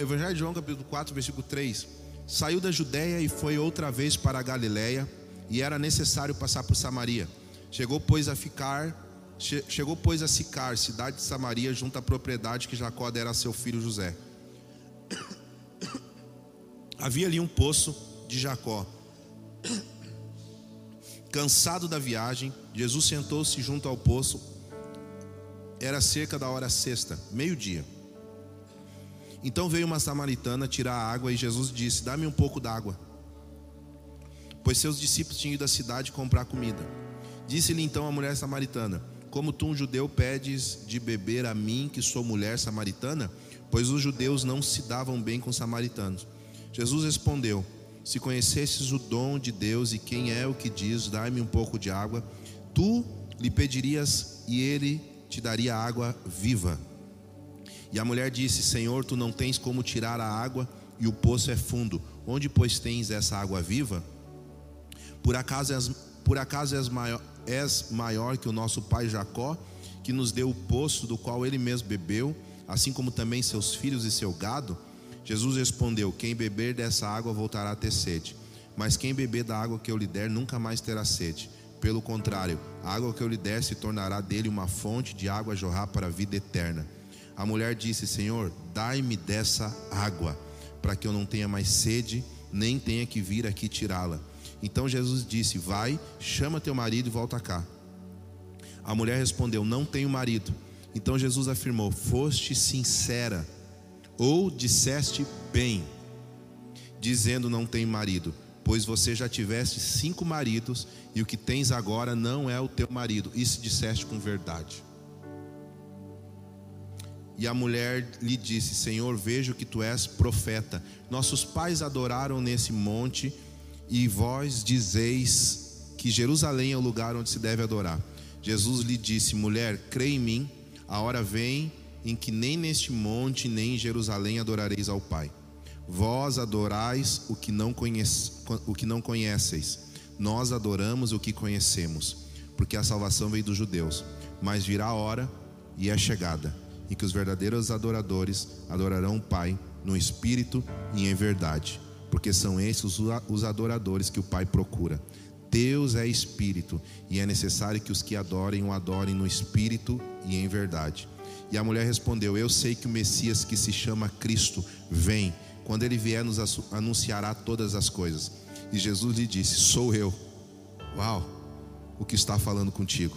Evangelho de João, capítulo 4, versículo 3. Saiu da Judéia e foi outra vez para a Galiléia, e era necessário passar por Samaria. Chegou, pois, a ficar, chegou, pois, a Sicar, cidade de Samaria, junto à propriedade que Jacó dera a seu filho José. Havia ali um poço de Jacó. Cansado da viagem, Jesus sentou-se junto ao poço. Era cerca da hora sexta, meio-dia. Então veio uma samaritana tirar a água e Jesus disse: Dá-me um pouco d'água. Pois seus discípulos tinham ido à cidade comprar comida. Disse-lhe então a mulher samaritana: Como tu, um judeu, pedes de beber a mim, que sou mulher samaritana? Pois os judeus não se davam bem com os samaritanos. Jesus respondeu: Se conhecesses o dom de Deus e quem é o que diz, dai-me um pouco de água, tu lhe pedirias e ele te daria água viva. E a mulher disse: Senhor, tu não tens como tirar a água e o poço é fundo. Onde, pois, tens essa água viva? Por acaso és, por acaso és, maior, és maior que o nosso pai Jacó, que nos deu o poço do qual ele mesmo bebeu, assim como também seus filhos e seu gado? Jesus respondeu: Quem beber dessa água voltará a ter sede, mas quem beber da água que eu lhe der nunca mais terá sede. Pelo contrário, a água que eu lhe der se tornará dele uma fonte de água a jorrar para a vida eterna. A mulher disse: Senhor, dai-me dessa água, para que eu não tenha mais sede, nem tenha que vir aqui tirá-la. Então Jesus disse: Vai, chama teu marido e volta cá. A mulher respondeu: Não tenho marido. Então Jesus afirmou: Foste sincera, ou disseste bem, dizendo: Não tenho marido, pois você já tiveste cinco maridos, e o que tens agora não é o teu marido. Isso disseste com verdade. E a mulher lhe disse: Senhor, vejo que tu és profeta. Nossos pais adoraram nesse monte, e vós dizeis que Jerusalém é o lugar onde se deve adorar. Jesus lhe disse: Mulher, crê em mim, a hora vem em que nem neste monte nem em Jerusalém adorareis ao Pai. Vós adorais o que não, conhece, o que não conheceis, nós adoramos o que conhecemos, porque a salvação veio dos judeus. Mas virá a hora e é chegada e que os verdadeiros adoradores adorarão o Pai no espírito e em verdade, porque são esses os adoradores que o Pai procura. Deus é espírito e é necessário que os que adorem o adorem no espírito e em verdade. E a mulher respondeu: Eu sei que o Messias que se chama Cristo vem. Quando ele vier, nos anunciará todas as coisas. E Jesus lhe disse: Sou eu. Uau, o que está falando contigo.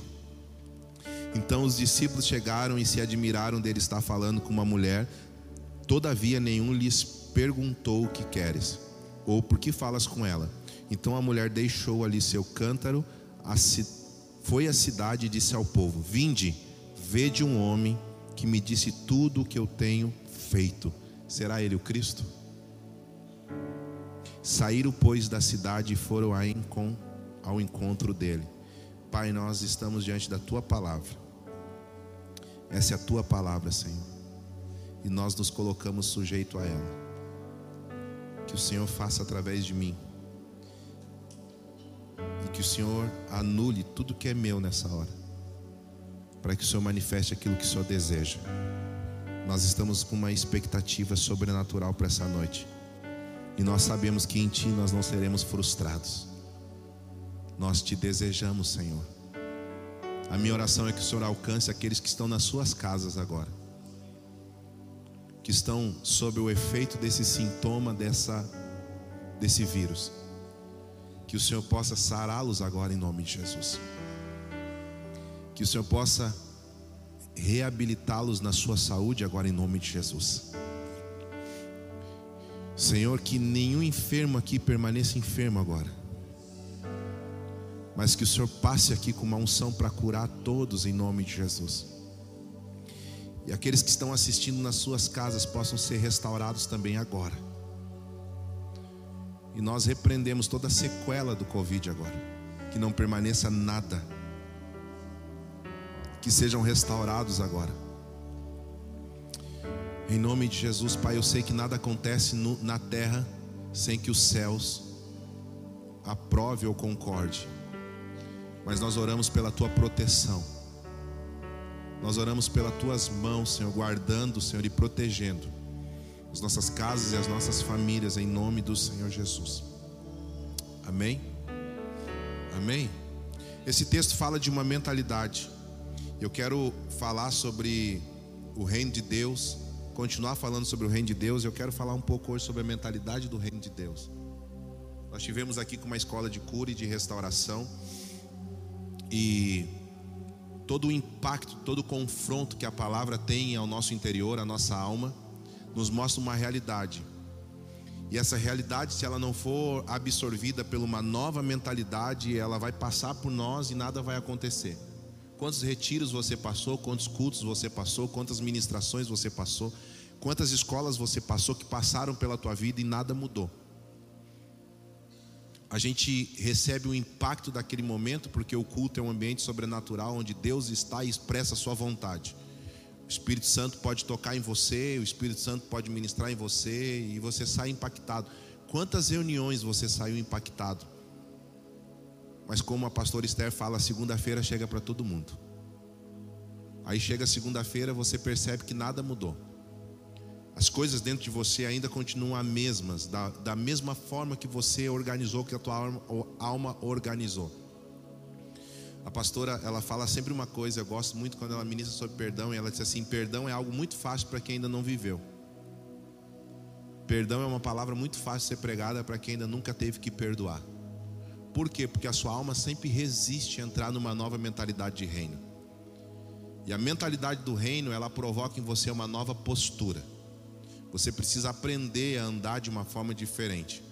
Então os discípulos chegaram e se admiraram dele estar falando com uma mulher. Todavia nenhum lhes perguntou o que queres ou por que falas com ela. Então a mulher deixou ali seu cântaro, foi à cidade e disse ao povo: Vinde, vede um homem que me disse tudo o que eu tenho feito. Será ele o Cristo? Saíram, pois, da cidade e foram ao encontro dele. Pai, nós estamos diante da tua palavra. Essa é a tua palavra, Senhor. E nós nos colocamos sujeito a ela. Que o Senhor faça através de mim. E que o Senhor anule tudo que é meu nessa hora. Para que o Senhor manifeste aquilo que o Senhor deseja. Nós estamos com uma expectativa sobrenatural para essa noite. E nós sabemos que em Ti nós não seremos frustrados. Nós te desejamos, Senhor. A minha oração é que o Senhor alcance aqueles que estão nas suas casas agora, que estão sob o efeito desse sintoma dessa desse vírus. Que o Senhor possa sará-los agora em nome de Jesus. Que o Senhor possa reabilitá-los na sua saúde agora em nome de Jesus. Senhor, que nenhum enfermo aqui permaneça enfermo agora mas que o Senhor passe aqui com uma unção para curar todos em nome de Jesus. E aqueles que estão assistindo nas suas casas possam ser restaurados também agora. E nós repreendemos toda a sequela do Covid agora. Que não permaneça nada. Que sejam restaurados agora. Em nome de Jesus, Pai, eu sei que nada acontece no, na terra sem que os céus aprove ou concorde mas nós oramos pela tua proteção. Nós oramos pelas tuas mãos, Senhor, guardando, Senhor, e protegendo. as nossas casas e as nossas famílias, em nome do Senhor Jesus. Amém? Amém? Esse texto fala de uma mentalidade. Eu quero falar sobre o reino de Deus, continuar falando sobre o reino de Deus. Eu quero falar um pouco hoje sobre a mentalidade do reino de Deus. Nós tivemos aqui com uma escola de cura e de restauração e todo o impacto, todo o confronto que a palavra tem ao nosso interior, à nossa alma, nos mostra uma realidade. E essa realidade, se ela não for absorvida por uma nova mentalidade, ela vai passar por nós e nada vai acontecer. Quantos retiros você passou, quantos cultos você passou, quantas ministrações você passou, quantas escolas você passou que passaram pela tua vida e nada mudou. A gente recebe o impacto daquele momento porque o culto é um ambiente sobrenatural onde Deus está e expressa a sua vontade. O Espírito Santo pode tocar em você, o Espírito Santo pode ministrar em você e você sai impactado. Quantas reuniões você saiu impactado? Mas como a pastora Esther fala, segunda-feira chega para todo mundo. Aí chega segunda-feira, você percebe que nada mudou. As coisas dentro de você ainda continuam as mesmas, da, da mesma forma que você organizou, que a tua alma, alma organizou. A pastora, ela fala sempre uma coisa, eu gosto muito quando ela ministra sobre perdão, e ela diz assim: perdão é algo muito fácil para quem ainda não viveu. Perdão é uma palavra muito fácil de ser pregada para quem ainda nunca teve que perdoar. Por quê? Porque a sua alma sempre resiste a entrar numa nova mentalidade de reino. E a mentalidade do reino, ela provoca em você uma nova postura. Você precisa aprender a andar de uma forma diferente.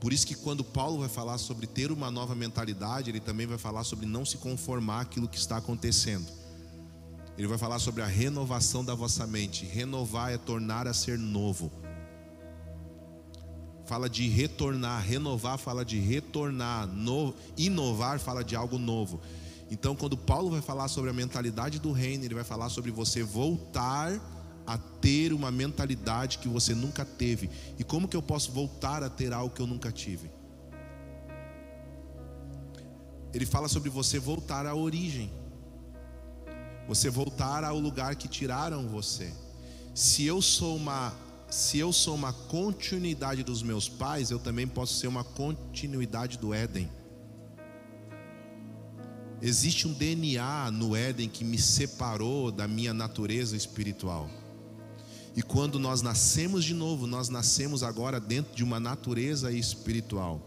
Por isso que quando Paulo vai falar sobre ter uma nova mentalidade, ele também vai falar sobre não se conformar aquilo que está acontecendo. Ele vai falar sobre a renovação da vossa mente. Renovar é tornar a ser novo. Fala de retornar, renovar fala de retornar, no, inovar fala de algo novo. Então, quando Paulo vai falar sobre a mentalidade do reino, ele vai falar sobre você voltar a ter uma mentalidade que você nunca teve. E como que eu posso voltar a ter algo que eu nunca tive? Ele fala sobre você voltar à origem. Você voltar ao lugar que tiraram você. Se eu sou uma se eu sou uma continuidade dos meus pais, eu também posso ser uma continuidade do Éden. Existe um DNA no Éden que me separou da minha natureza espiritual. E quando nós nascemos de novo, nós nascemos agora dentro de uma natureza espiritual.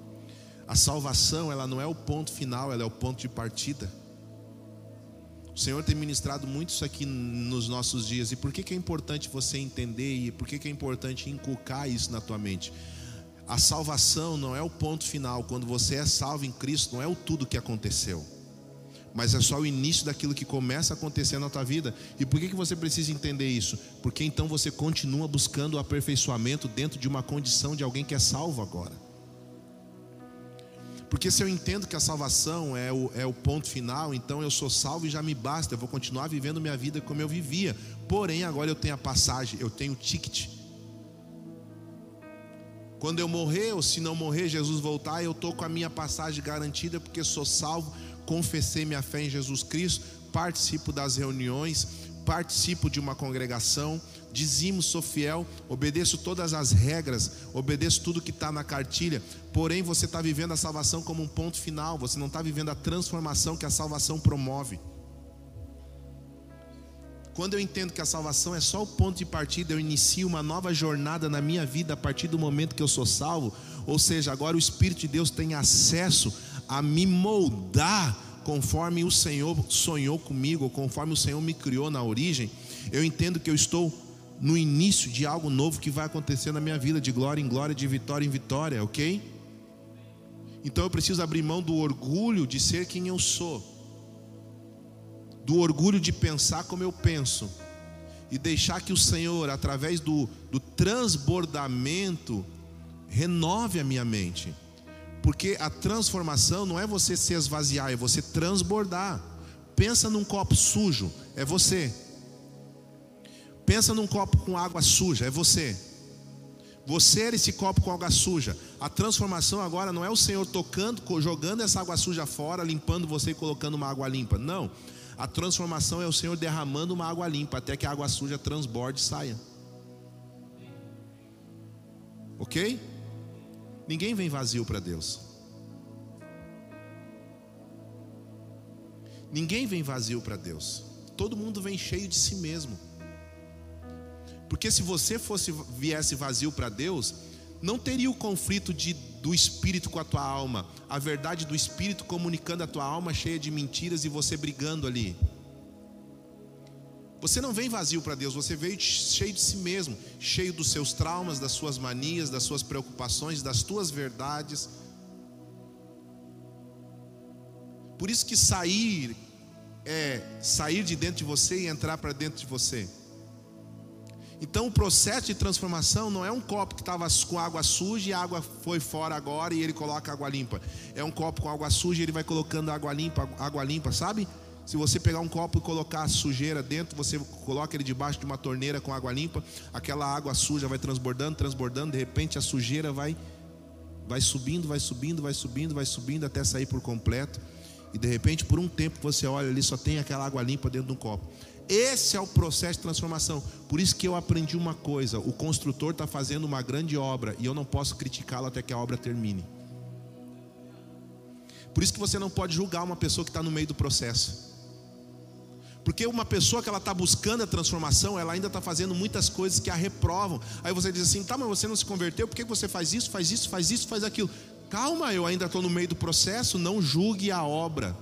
A salvação, ela não é o ponto final, ela é o ponto de partida. O Senhor tem ministrado muito isso aqui nos nossos dias. E por que, que é importante você entender e por que, que é importante inculcar isso na tua mente? A salvação não é o ponto final. Quando você é salvo em Cristo, não é o tudo que aconteceu mas é só o início daquilo que começa a acontecer na tua vida. E por que, que você precisa entender isso? Porque então você continua buscando o aperfeiçoamento dentro de uma condição de alguém que é salvo agora. Porque se eu entendo que a salvação é o, é o ponto final, então eu sou salvo e já me basta, eu vou continuar vivendo minha vida como eu vivia. Porém, agora eu tenho a passagem, eu tenho o ticket. Quando eu morrer, ou se não morrer, Jesus voltar, eu estou com a minha passagem garantida, porque sou salvo confessei minha fé em Jesus Cristo, participo das reuniões, participo de uma congregação, dizimo, sou fiel, obedeço todas as regras, obedeço tudo que está na cartilha, porém você está vivendo a salvação como um ponto final, você não está vivendo a transformação que a salvação promove. Quando eu entendo que a salvação é só o ponto de partida, eu inicio uma nova jornada na minha vida a partir do momento que eu sou salvo, ou seja, agora o Espírito de Deus tem acesso a me moldar conforme o Senhor sonhou comigo, conforme o Senhor me criou na origem, eu entendo que eu estou no início de algo novo que vai acontecer na minha vida, de glória em glória, de vitória em vitória, ok? Então eu preciso abrir mão do orgulho de ser quem eu sou, do orgulho de pensar como eu penso, e deixar que o Senhor, através do, do transbordamento, renove a minha mente. Porque a transformação não é você se esvaziar, é você transbordar. Pensa num copo sujo, é você. Pensa num copo com água suja, é você. Você era esse copo com água suja. A transformação agora não é o Senhor tocando, jogando essa água suja fora, limpando você e colocando uma água limpa. Não. A transformação é o Senhor derramando uma água limpa até que a água suja transborde e saia. Ok? Ninguém vem vazio para Deus. Ninguém vem vazio para Deus. Todo mundo vem cheio de si mesmo. Porque se você fosse viesse vazio para Deus, não teria o conflito de, do espírito com a tua alma, a verdade do espírito comunicando a tua alma cheia de mentiras e você brigando ali. Você não vem vazio para Deus, você veio cheio de si mesmo, cheio dos seus traumas, das suas manias, das suas preocupações, das tuas verdades. Por isso que sair é sair de dentro de você e entrar para dentro de você. Então o processo de transformação não é um copo que estava com água suja e a água foi fora agora e ele coloca água limpa. É um copo com água suja e ele vai colocando água limpa, água limpa, sabe? Se você pegar um copo e colocar sujeira dentro, você coloca ele debaixo de uma torneira com água limpa, aquela água suja vai transbordando, transbordando, de repente a sujeira vai vai subindo, vai subindo, vai subindo, vai subindo até sair por completo. E de repente, por um tempo, você olha ali, só tem aquela água limpa dentro de um copo. Esse é o processo de transformação. Por isso que eu aprendi uma coisa: o construtor está fazendo uma grande obra e eu não posso criticá-lo até que a obra termine. Por isso que você não pode julgar uma pessoa que está no meio do processo. Porque uma pessoa que ela está buscando a transformação, ela ainda está fazendo muitas coisas que a reprovam. Aí você diz assim: tá, mas você não se converteu, por que você faz isso, faz isso, faz isso, faz aquilo? Calma, eu ainda estou no meio do processo, não julgue a obra.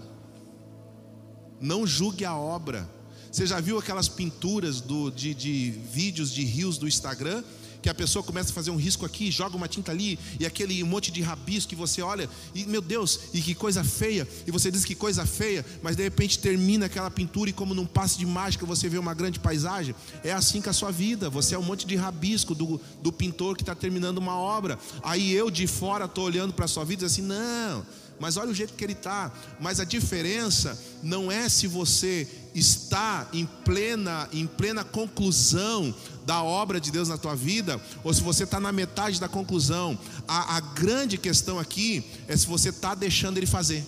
Não julgue a obra. Você já viu aquelas pinturas do, de, de vídeos de rios do Instagram? Que a pessoa começa a fazer um risco aqui, joga uma tinta ali, e aquele monte de rabisco que você olha, e meu Deus, e que coisa feia, e você diz que coisa feia, mas de repente termina aquela pintura e como num passe de mágica você vê uma grande paisagem. É assim com a sua vida, você é um monte de rabisco do, do pintor que está terminando uma obra. Aí eu de fora estou olhando para a sua vida e assim, não, mas olha o jeito que ele está. Mas a diferença não é se você está em plena, em plena conclusão da obra de Deus na tua vida, ou se você está na metade da conclusão. A, a grande questão aqui é se você está deixando Ele fazer.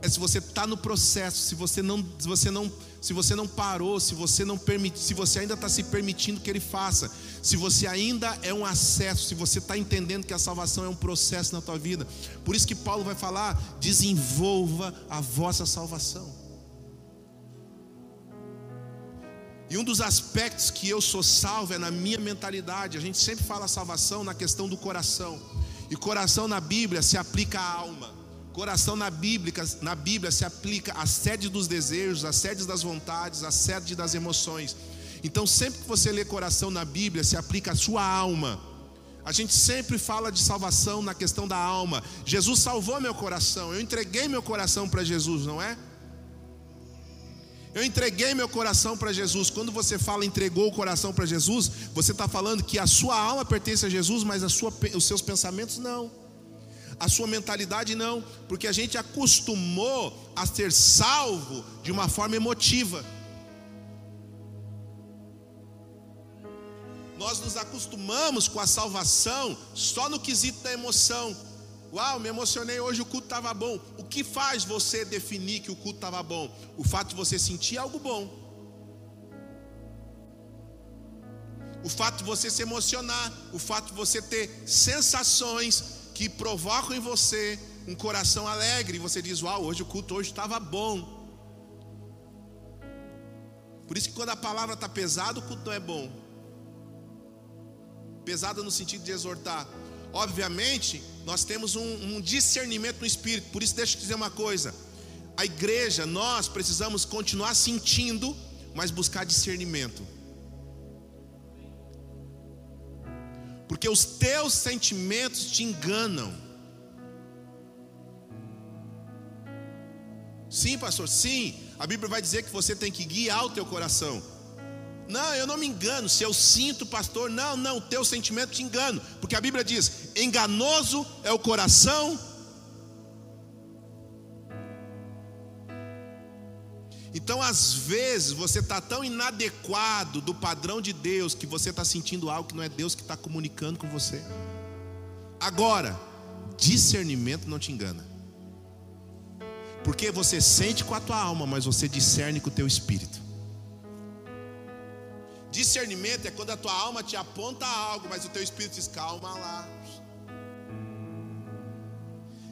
É se você está no processo, se você não, se você não, se você não parou, se você não permite, se você ainda está se permitindo que Ele faça, se você ainda é um acesso, se você está entendendo que a salvação é um processo na tua vida. Por isso que Paulo vai falar: desenvolva a vossa salvação. E um dos aspectos que eu sou salvo é na minha mentalidade. A gente sempre fala salvação na questão do coração. E coração na Bíblia se aplica à alma. Coração na Bíblia, na Bíblia se aplica à sede dos desejos, à sede das vontades, à sede das emoções. Então, sempre que você lê coração na Bíblia, se aplica à sua alma. A gente sempre fala de salvação na questão da alma. Jesus salvou meu coração, eu entreguei meu coração para Jesus, não é? Eu entreguei meu coração para Jesus. Quando você fala entregou o coração para Jesus, você está falando que a sua alma pertence a Jesus, mas sua, os seus pensamentos não. A sua mentalidade não, porque a gente acostumou a ser salvo de uma forma emotiva. Nós nos acostumamos com a salvação só no quesito da emoção. Uau, me emocionei hoje, o culto estava bom. O que faz você definir que o culto estava bom? O fato de você sentir algo bom. O fato de você se emocionar, o fato de você ter sensações que provocam em você um coração alegre, e você diz: "Uau, hoje o culto hoje estava bom". Por isso que quando a palavra está pesada, o culto não é bom. Pesada no sentido de exortar. Obviamente, nós temos um, um, discernimento no espírito. Por isso, deixa eu te dizer uma coisa: a igreja, nós precisamos continuar sentindo, mas buscar discernimento. Porque os teus sentimentos te enganam. Sim, pastor, sim. A Bíblia vai dizer que você tem que guiar o teu coração. Não, eu não me engano. Se eu sinto, pastor, não, não, o teu sentimento te engano. Porque a Bíblia diz: enganoso é o coração. Então, às vezes, você está tão inadequado do padrão de Deus que você está sentindo algo que não é Deus que está comunicando com você. Agora, discernimento não te engana. Porque você sente com a tua alma, mas você discerne com o teu espírito. Discernimento é quando a tua alma te aponta algo, mas o teu espírito diz: calma lá.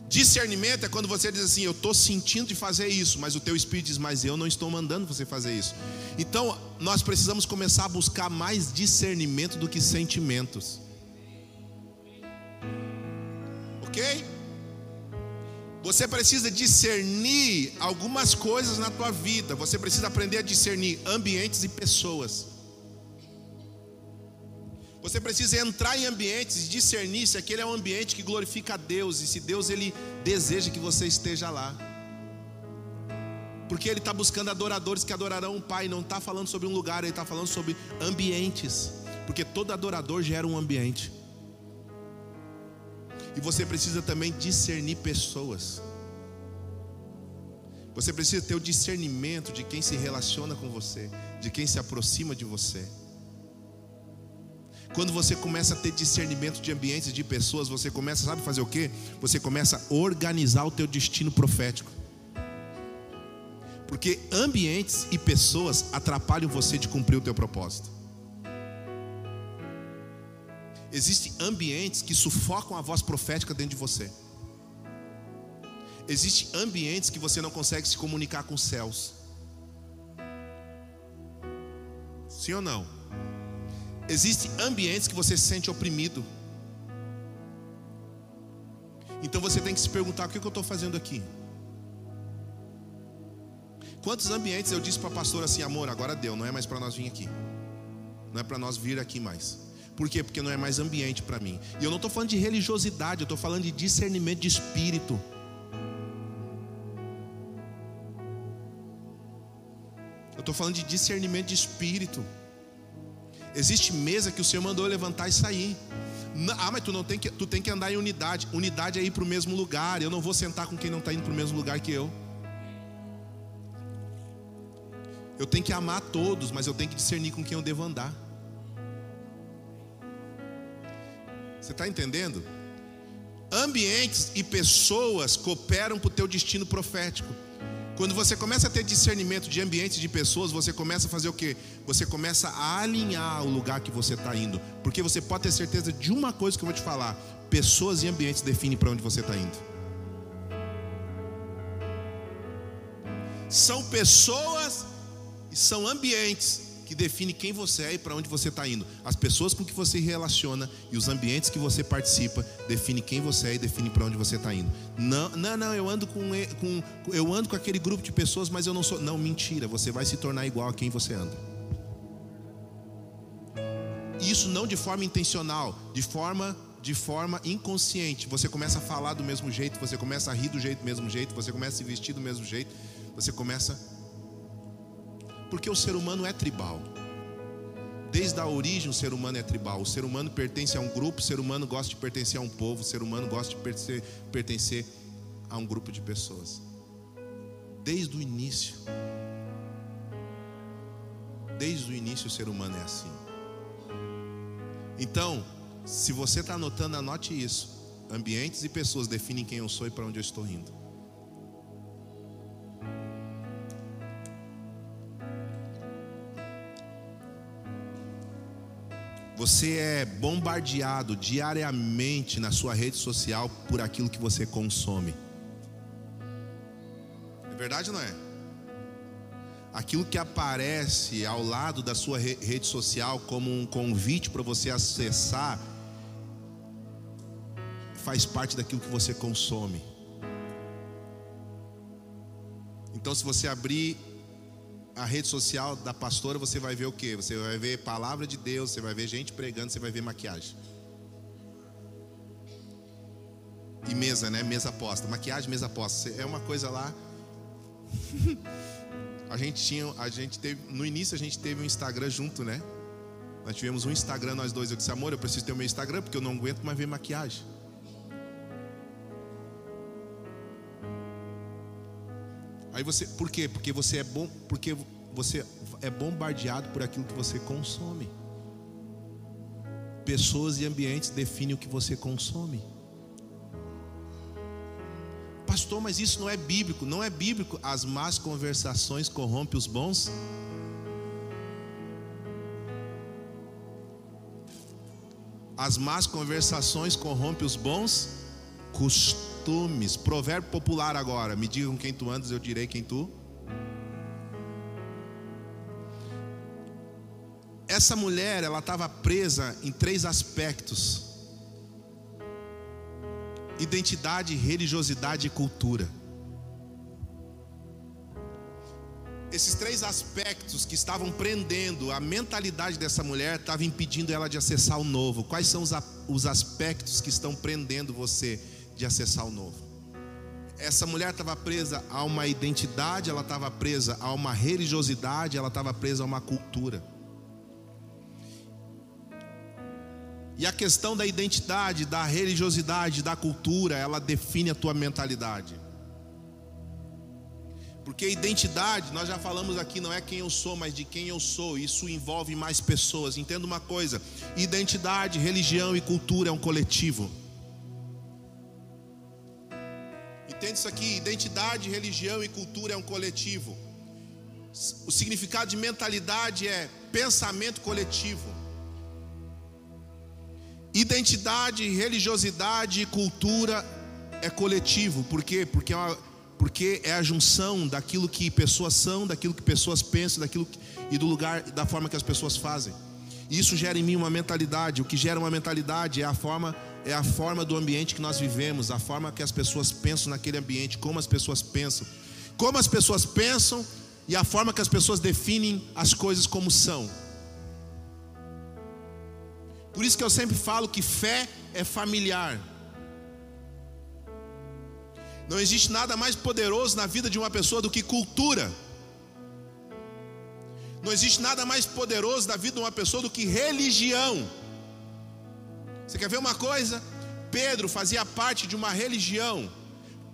Discernimento é quando você diz assim: Eu estou sentindo de fazer isso, mas o teu espírito diz: Mas eu não estou mandando você fazer isso. Então, nós precisamos começar a buscar mais discernimento do que sentimentos. Ok? Você precisa discernir algumas coisas na tua vida. Você precisa aprender a discernir ambientes e pessoas. Você precisa entrar em ambientes e discernir se aquele é um ambiente que glorifica a Deus e se Deus ele deseja que você esteja lá. Porque ele está buscando adoradores que adorarão o Pai, não está falando sobre um lugar, ele está falando sobre ambientes. Porque todo adorador gera um ambiente. E você precisa também discernir pessoas. Você precisa ter o discernimento de quem se relaciona com você, de quem se aproxima de você. Quando você começa a ter discernimento de ambientes, de pessoas, você começa, sabe fazer o quê? Você começa a organizar o teu destino profético. Porque ambientes e pessoas atrapalham você de cumprir o teu propósito. Existem ambientes que sufocam a voz profética dentro de você. Existem ambientes que você não consegue se comunicar com os céus. Sim ou não? Existem ambientes que você se sente oprimido. Então você tem que se perguntar: o que eu estou fazendo aqui? Quantos ambientes eu disse para a pastora assim, amor, agora deu, não é mais para nós vir aqui. Não é para nós vir aqui mais. Por quê? Porque não é mais ambiente para mim. E eu não estou falando de religiosidade, eu estou falando de discernimento de espírito. Eu estou falando de discernimento de espírito. Existe mesa que o Senhor mandou levantar e sair. Ah, mas tu não tem que, tu tem que andar em unidade. Unidade é ir para o mesmo lugar. Eu não vou sentar com quem não está indo para o mesmo lugar que eu. Eu tenho que amar todos, mas eu tenho que discernir com quem eu devo andar. Você está entendendo? Ambientes e pessoas cooperam para o teu destino profético. Quando você começa a ter discernimento de ambientes e de pessoas, você começa a fazer o que? Você começa a alinhar o lugar que você está indo. Porque você pode ter certeza de uma coisa que eu vou te falar: pessoas e ambientes definem para onde você está indo. São pessoas e são ambientes que define quem você é e para onde você está indo. As pessoas com que você relaciona e os ambientes que você participa define quem você é e define para onde você está indo. Não, não, não, eu ando com, com eu ando com aquele grupo de pessoas, mas eu não sou. Não, mentira. Você vai se tornar igual a quem você anda. Isso não de forma intencional, de forma de forma inconsciente. Você começa a falar do mesmo jeito, você começa a rir do jeito, do mesmo jeito, você começa a se vestir do mesmo jeito, você começa porque o ser humano é tribal. Desde a origem o ser humano é tribal. O ser humano pertence a um grupo, o ser humano gosta de pertencer a um povo, o ser humano gosta de pertencer, a um grupo de pessoas. Desde o início. Desde o início o ser humano é assim. Então, se você está anotando, anote isso. Ambientes e pessoas definem quem eu sou e para onde eu estou indo. Você é bombardeado diariamente na sua rede social por aquilo que você consome. É verdade ou não é? Aquilo que aparece ao lado da sua rede social como um convite para você acessar faz parte daquilo que você consome. Então, se você abrir a rede social da pastora, você vai ver o que? Você vai ver palavra de Deus, você vai ver gente pregando, você vai ver maquiagem. E mesa, né? Mesa posta. Maquiagem, mesa posta. É uma coisa lá. a gente tinha, a gente teve, no início a gente teve um Instagram junto, né? Nós tivemos um Instagram nós dois. Eu disse, amor, eu preciso ter o meu Instagram porque eu não aguento mais ver maquiagem. Aí você, por quê? Porque você é bom, porque você é bombardeado por aquilo que você consome. Pessoas e ambientes definem o que você consome. Pastor, mas isso não é bíblico. Não é bíblico. As más conversações corrompem os bons. As más conversações corrompem os bons costumes. Provérbio popular agora. Me digam quem tu andas, eu direi quem tu. Essa mulher, ela estava presa em três aspectos: identidade, religiosidade e cultura. Esses três aspectos que estavam prendendo a mentalidade dessa mulher estavam impedindo ela de acessar o novo. Quais são os, os aspectos que estão prendendo você de acessar o novo? Essa mulher estava presa a uma identidade, ela estava presa a uma religiosidade, ela estava presa a uma cultura. E a questão da identidade, da religiosidade, da cultura, ela define a tua mentalidade. Porque identidade, nós já falamos aqui, não é quem eu sou, mas de quem eu sou. Isso envolve mais pessoas. Entenda uma coisa: identidade, religião e cultura é um coletivo. Entende isso aqui? Identidade, religião e cultura é um coletivo. O significado de mentalidade é pensamento coletivo. Identidade, religiosidade e cultura é coletivo. Por quê? Porque é uma porque é a junção daquilo que pessoas são, daquilo que pessoas pensam, daquilo que, e do lugar, da forma que as pessoas fazem. Isso gera em mim uma mentalidade. O que gera uma mentalidade é a forma é a forma do ambiente que nós vivemos, a forma que as pessoas pensam naquele ambiente, como as pessoas pensam, como as pessoas pensam e a forma que as pessoas definem as coisas como são. Por isso que eu sempre falo que fé é familiar. Não existe nada mais poderoso na vida de uma pessoa do que cultura. Não existe nada mais poderoso na vida de uma pessoa do que religião. Você quer ver uma coisa? Pedro fazia parte de uma religião.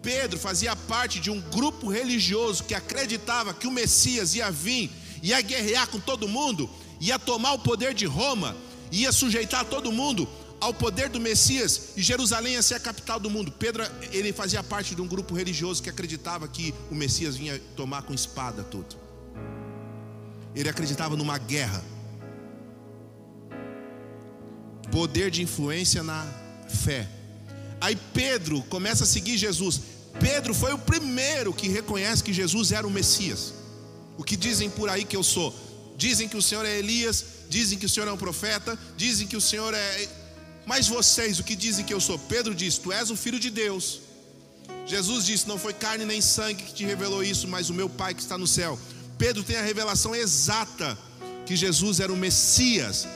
Pedro fazia parte de um grupo religioso que acreditava que o Messias ia vir, ia guerrear com todo mundo, ia tomar o poder de Roma, ia sujeitar todo mundo ao poder do Messias e Jerusalém ia ser a capital do mundo. Pedro, ele fazia parte de um grupo religioso que acreditava que o Messias vinha tomar com espada tudo. Ele acreditava numa guerra. Poder de influência na fé. Aí Pedro começa a seguir Jesus. Pedro foi o primeiro que reconhece que Jesus era o Messias. O que dizem por aí que eu sou? Dizem que o Senhor é Elias, dizem que o Senhor é um profeta, dizem que o Senhor é mas vocês, o que dizem que eu sou? Pedro diz: Tu és o filho de Deus. Jesus disse: Não foi carne nem sangue que te revelou isso, mas o meu Pai que está no céu. Pedro tem a revelação exata que Jesus era o Messias.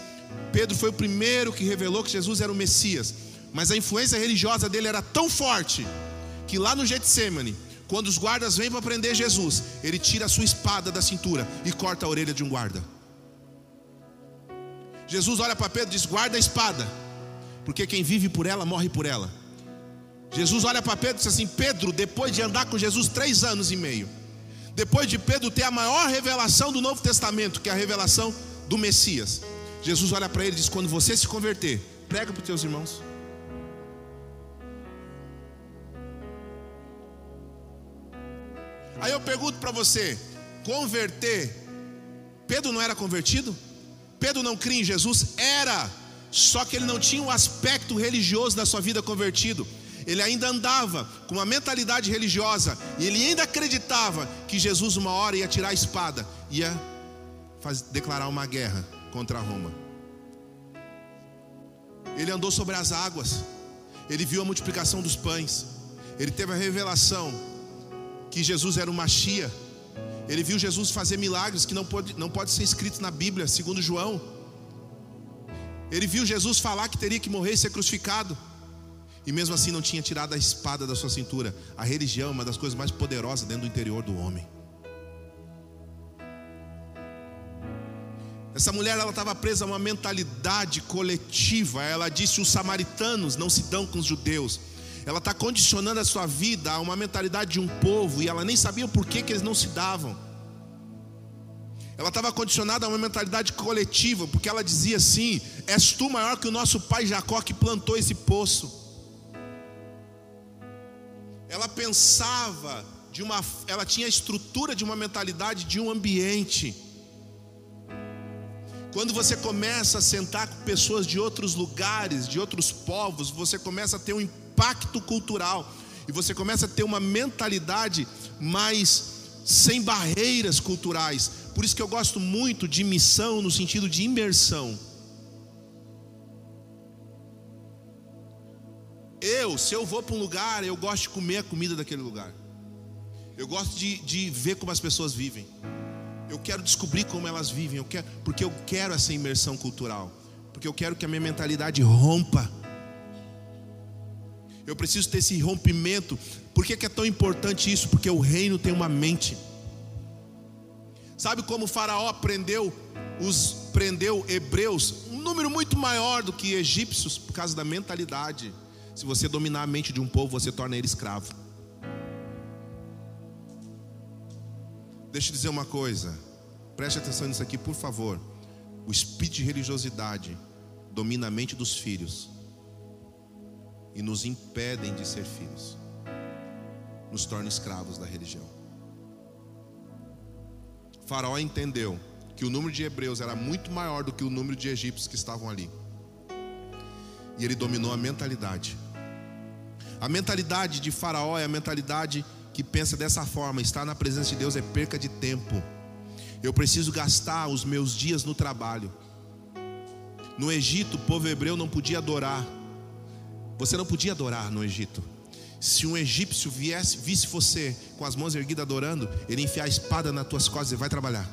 Pedro foi o primeiro que revelou que Jesus era o Messias. Mas a influência religiosa dele era tão forte que lá no Getsemane, quando os guardas vêm para prender Jesus, ele tira a sua espada da cintura e corta a orelha de um guarda. Jesus olha para Pedro e diz: Guarda a espada porque quem vive por ela morre por ela. Jesus olha para Pedro e diz assim: Pedro, depois de andar com Jesus três anos e meio, depois de Pedro ter a maior revelação do Novo Testamento, que é a revelação do Messias, Jesus olha para ele e diz: Quando você se converter, prega para os teus irmãos. Aí eu pergunto para você: converter, Pedro não era convertido? Pedro não cria em Jesus? Era. Só que ele não tinha um aspecto religioso da sua vida convertido. Ele ainda andava com uma mentalidade religiosa e ele ainda acreditava que Jesus uma hora ia tirar a espada, ia fazer, declarar uma guerra contra Roma. Ele andou sobre as águas. Ele viu a multiplicação dos pães. Ele teve a revelação que Jesus era o Machia. Ele viu Jesus fazer milagres que não pode, não pode ser escritos na Bíblia, segundo João. Ele viu Jesus falar que teria que morrer e ser crucificado. E mesmo assim não tinha tirado a espada da sua cintura. A religião é uma das coisas mais poderosas dentro do interior do homem. Essa mulher ela estava presa a uma mentalidade coletiva. Ela disse: os samaritanos não se dão com os judeus. Ela está condicionando a sua vida a uma mentalidade de um povo e ela nem sabia o porquê que eles não se davam. Ela estava condicionada a uma mentalidade coletiva, porque ela dizia assim: És tu maior que o nosso pai Jacó que plantou esse poço. Ela pensava de uma, ela tinha a estrutura de uma mentalidade de um ambiente. Quando você começa a sentar com pessoas de outros lugares, de outros povos, você começa a ter um impacto cultural e você começa a ter uma mentalidade mais sem barreiras culturais. Por isso que eu gosto muito de missão no sentido de imersão. Eu, se eu vou para um lugar, eu gosto de comer a comida daquele lugar. Eu gosto de, de ver como as pessoas vivem. Eu quero descobrir como elas vivem. Eu quero, porque eu quero essa imersão cultural. Porque eu quero que a minha mentalidade rompa. Eu preciso ter esse rompimento. Por que, que é tão importante isso? Porque o reino tem uma mente. Sabe como o faraó prendeu os prendeu hebreus, um número muito maior do que egípcios por causa da mentalidade. Se você dominar a mente de um povo, você torna ele escravo. Deixa eu dizer uma coisa. Preste atenção nisso aqui, por favor. O espírito de religiosidade domina a mente dos filhos e nos impedem de ser filhos. Nos torna escravos da religião. Faraó entendeu que o número de hebreus era muito maior do que o número de egípcios que estavam ali. E ele dominou a mentalidade. A mentalidade de Faraó é a mentalidade que pensa dessa forma: estar na presença de Deus é perca de tempo. Eu preciso gastar os meus dias no trabalho. No Egito, o povo hebreu não podia adorar. Você não podia adorar no Egito. Se um egípcio viesse, visse você com as mãos erguidas adorando, ele enfiar a espada nas tuas costas e vai trabalhar.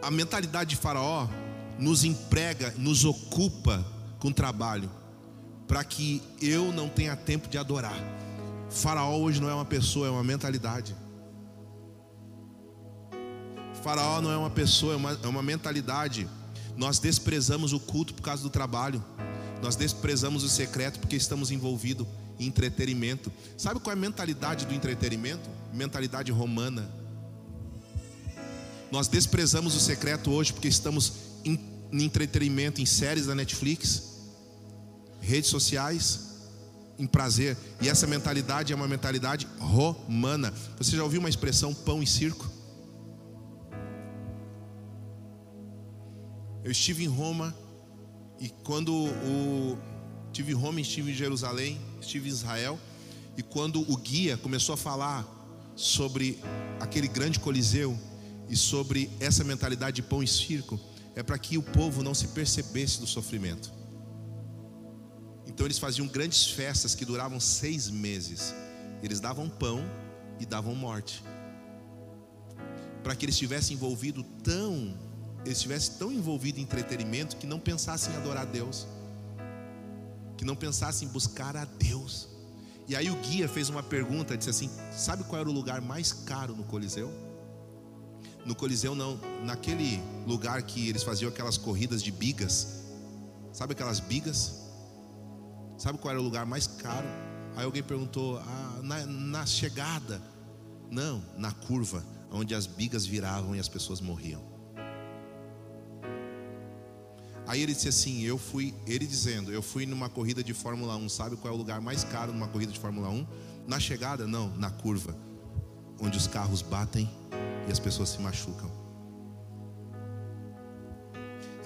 A mentalidade de Faraó nos emprega, nos ocupa com trabalho para que eu não tenha tempo de adorar. Faraó hoje não é uma pessoa, é uma mentalidade. Faraó não é uma pessoa, é uma, é uma mentalidade. Nós desprezamos o culto por causa do trabalho. Nós desprezamos o secreto porque estamos envolvidos em entretenimento. Sabe qual é a mentalidade do entretenimento? Mentalidade romana. Nós desprezamos o secreto hoje porque estamos em, em entretenimento, em séries da Netflix redes sociais, em prazer. E essa mentalidade é uma mentalidade romana. Você já ouviu uma expressão pão e circo? Eu estive em Roma e quando o estive em Roma, estive em Jerusalém, estive em Israel e quando o guia começou a falar sobre aquele grande coliseu e sobre essa mentalidade de pão e circo, é para que o povo não se percebesse do sofrimento. Então eles faziam grandes festas que duravam seis meses. Eles davam pão e davam morte. Para que eles estivessem envolvidos tão, eles estivessem tão envolvidos em entretenimento que não pensassem em adorar a Deus. Que não pensassem em buscar a Deus. E aí o guia fez uma pergunta, disse assim: "Sabe qual era o lugar mais caro no Coliseu?" No Coliseu não, naquele lugar que eles faziam aquelas corridas de bigas. Sabe aquelas bigas? Sabe qual era o lugar mais caro? Aí alguém perguntou: ah, na, na chegada. Não, na curva, onde as bigas viravam e as pessoas morriam. Aí ele disse assim: Eu fui, ele dizendo, eu fui numa corrida de Fórmula 1. Sabe qual é o lugar mais caro numa corrida de Fórmula 1? Na chegada? Não, na curva, onde os carros batem e as pessoas se machucam.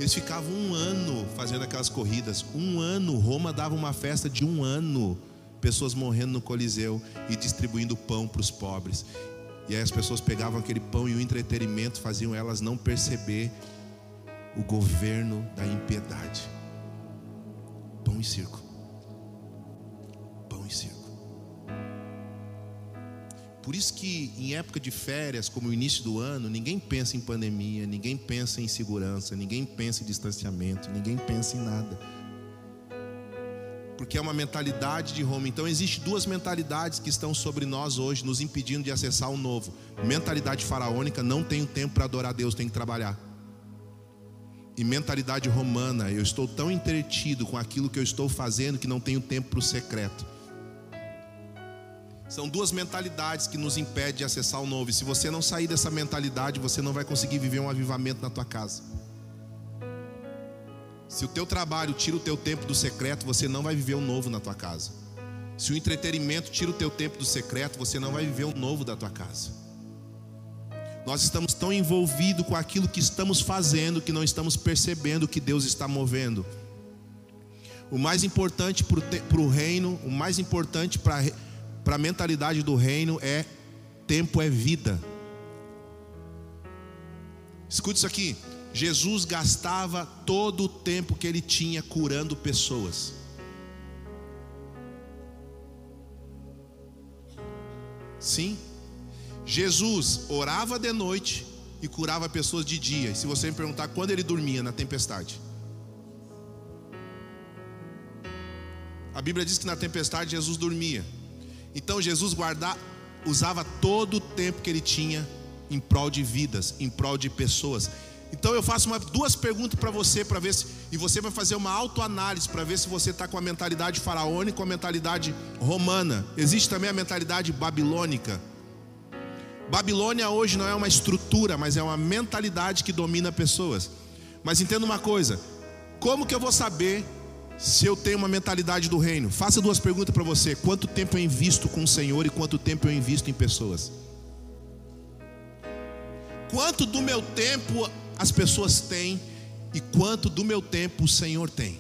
Eles ficavam um ano fazendo aquelas corridas. Um ano. Roma dava uma festa de um ano. Pessoas morrendo no Coliseu e distribuindo pão para os pobres. E aí as pessoas pegavam aquele pão e o entretenimento faziam elas não perceber o governo da impiedade. Pão e circo. Por isso que em época de férias, como o início do ano, ninguém pensa em pandemia, ninguém pensa em segurança, ninguém pensa em distanciamento, ninguém pensa em nada. Porque é uma mentalidade de Roma. Então existe duas mentalidades que estão sobre nós hoje, nos impedindo de acessar o novo. Mentalidade faraônica, não tenho tempo para adorar Deus, tenho que trabalhar. E mentalidade romana, eu estou tão entretido com aquilo que eu estou fazendo que não tenho tempo para o secreto. São duas mentalidades que nos impedem de acessar o novo. E se você não sair dessa mentalidade, você não vai conseguir viver um avivamento na tua casa. Se o teu trabalho tira o teu tempo do secreto, você não vai viver o novo na tua casa. Se o entretenimento tira o teu tempo do secreto, você não vai viver o novo da tua casa. Nós estamos tão envolvidos com aquilo que estamos fazendo que não estamos percebendo que Deus está movendo. O mais importante para o reino, o mais importante para a mentalidade do reino é tempo é vida. Escute isso aqui. Jesus gastava todo o tempo que ele tinha curando pessoas. Sim. Jesus orava de noite e curava pessoas de dia. E se você me perguntar quando ele dormia na tempestade, a Bíblia diz que na tempestade Jesus dormia. Então Jesus guardava, usava todo o tempo que ele tinha em prol de vidas, em prol de pessoas. Então eu faço uma, duas perguntas para você para ver se e você vai fazer uma autoanálise para ver se você está com a mentalidade faraônica ou a mentalidade romana. Existe também a mentalidade babilônica. Babilônia hoje não é uma estrutura, mas é uma mentalidade que domina pessoas. Mas entenda uma coisa: como que eu vou saber se eu tenho uma mentalidade do reino? Faça duas perguntas para você: quanto tempo eu invisto com o Senhor e quanto tempo eu invisto em pessoas? Quanto do meu tempo as pessoas têm e quanto do meu tempo o Senhor tem.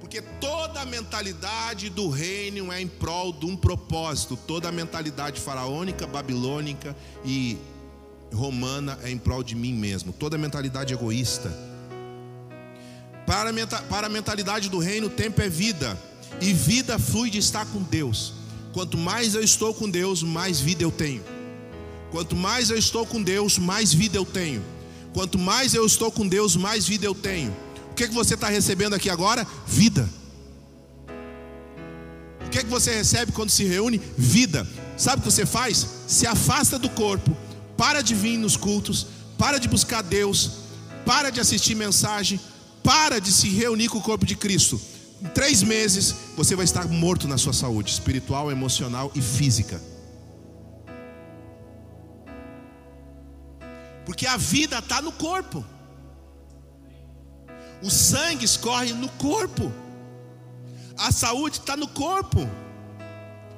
Porque toda a mentalidade do reino é em prol de um propósito, toda a mentalidade faraônica, babilônica e romana é em prol de mim mesmo, toda a mentalidade egoísta. Para a, para a mentalidade do reino, tempo é vida, e vida flui de estar com Deus. Quanto mais eu estou com Deus, mais vida eu tenho. Quanto mais eu estou com Deus, mais vida eu tenho. Quanto mais eu estou com Deus, mais vida eu tenho. O que, é que você está recebendo aqui agora? Vida. O que, é que você recebe quando se reúne? Vida. Sabe o que você faz? Se afasta do corpo, para de vir nos cultos, para de buscar Deus, para de assistir mensagem, para de se reunir com o corpo de Cristo. Em três meses você vai estar morto na sua saúde espiritual, emocional e física. Porque a vida está no corpo. O sangue escorre no corpo. A saúde está no corpo.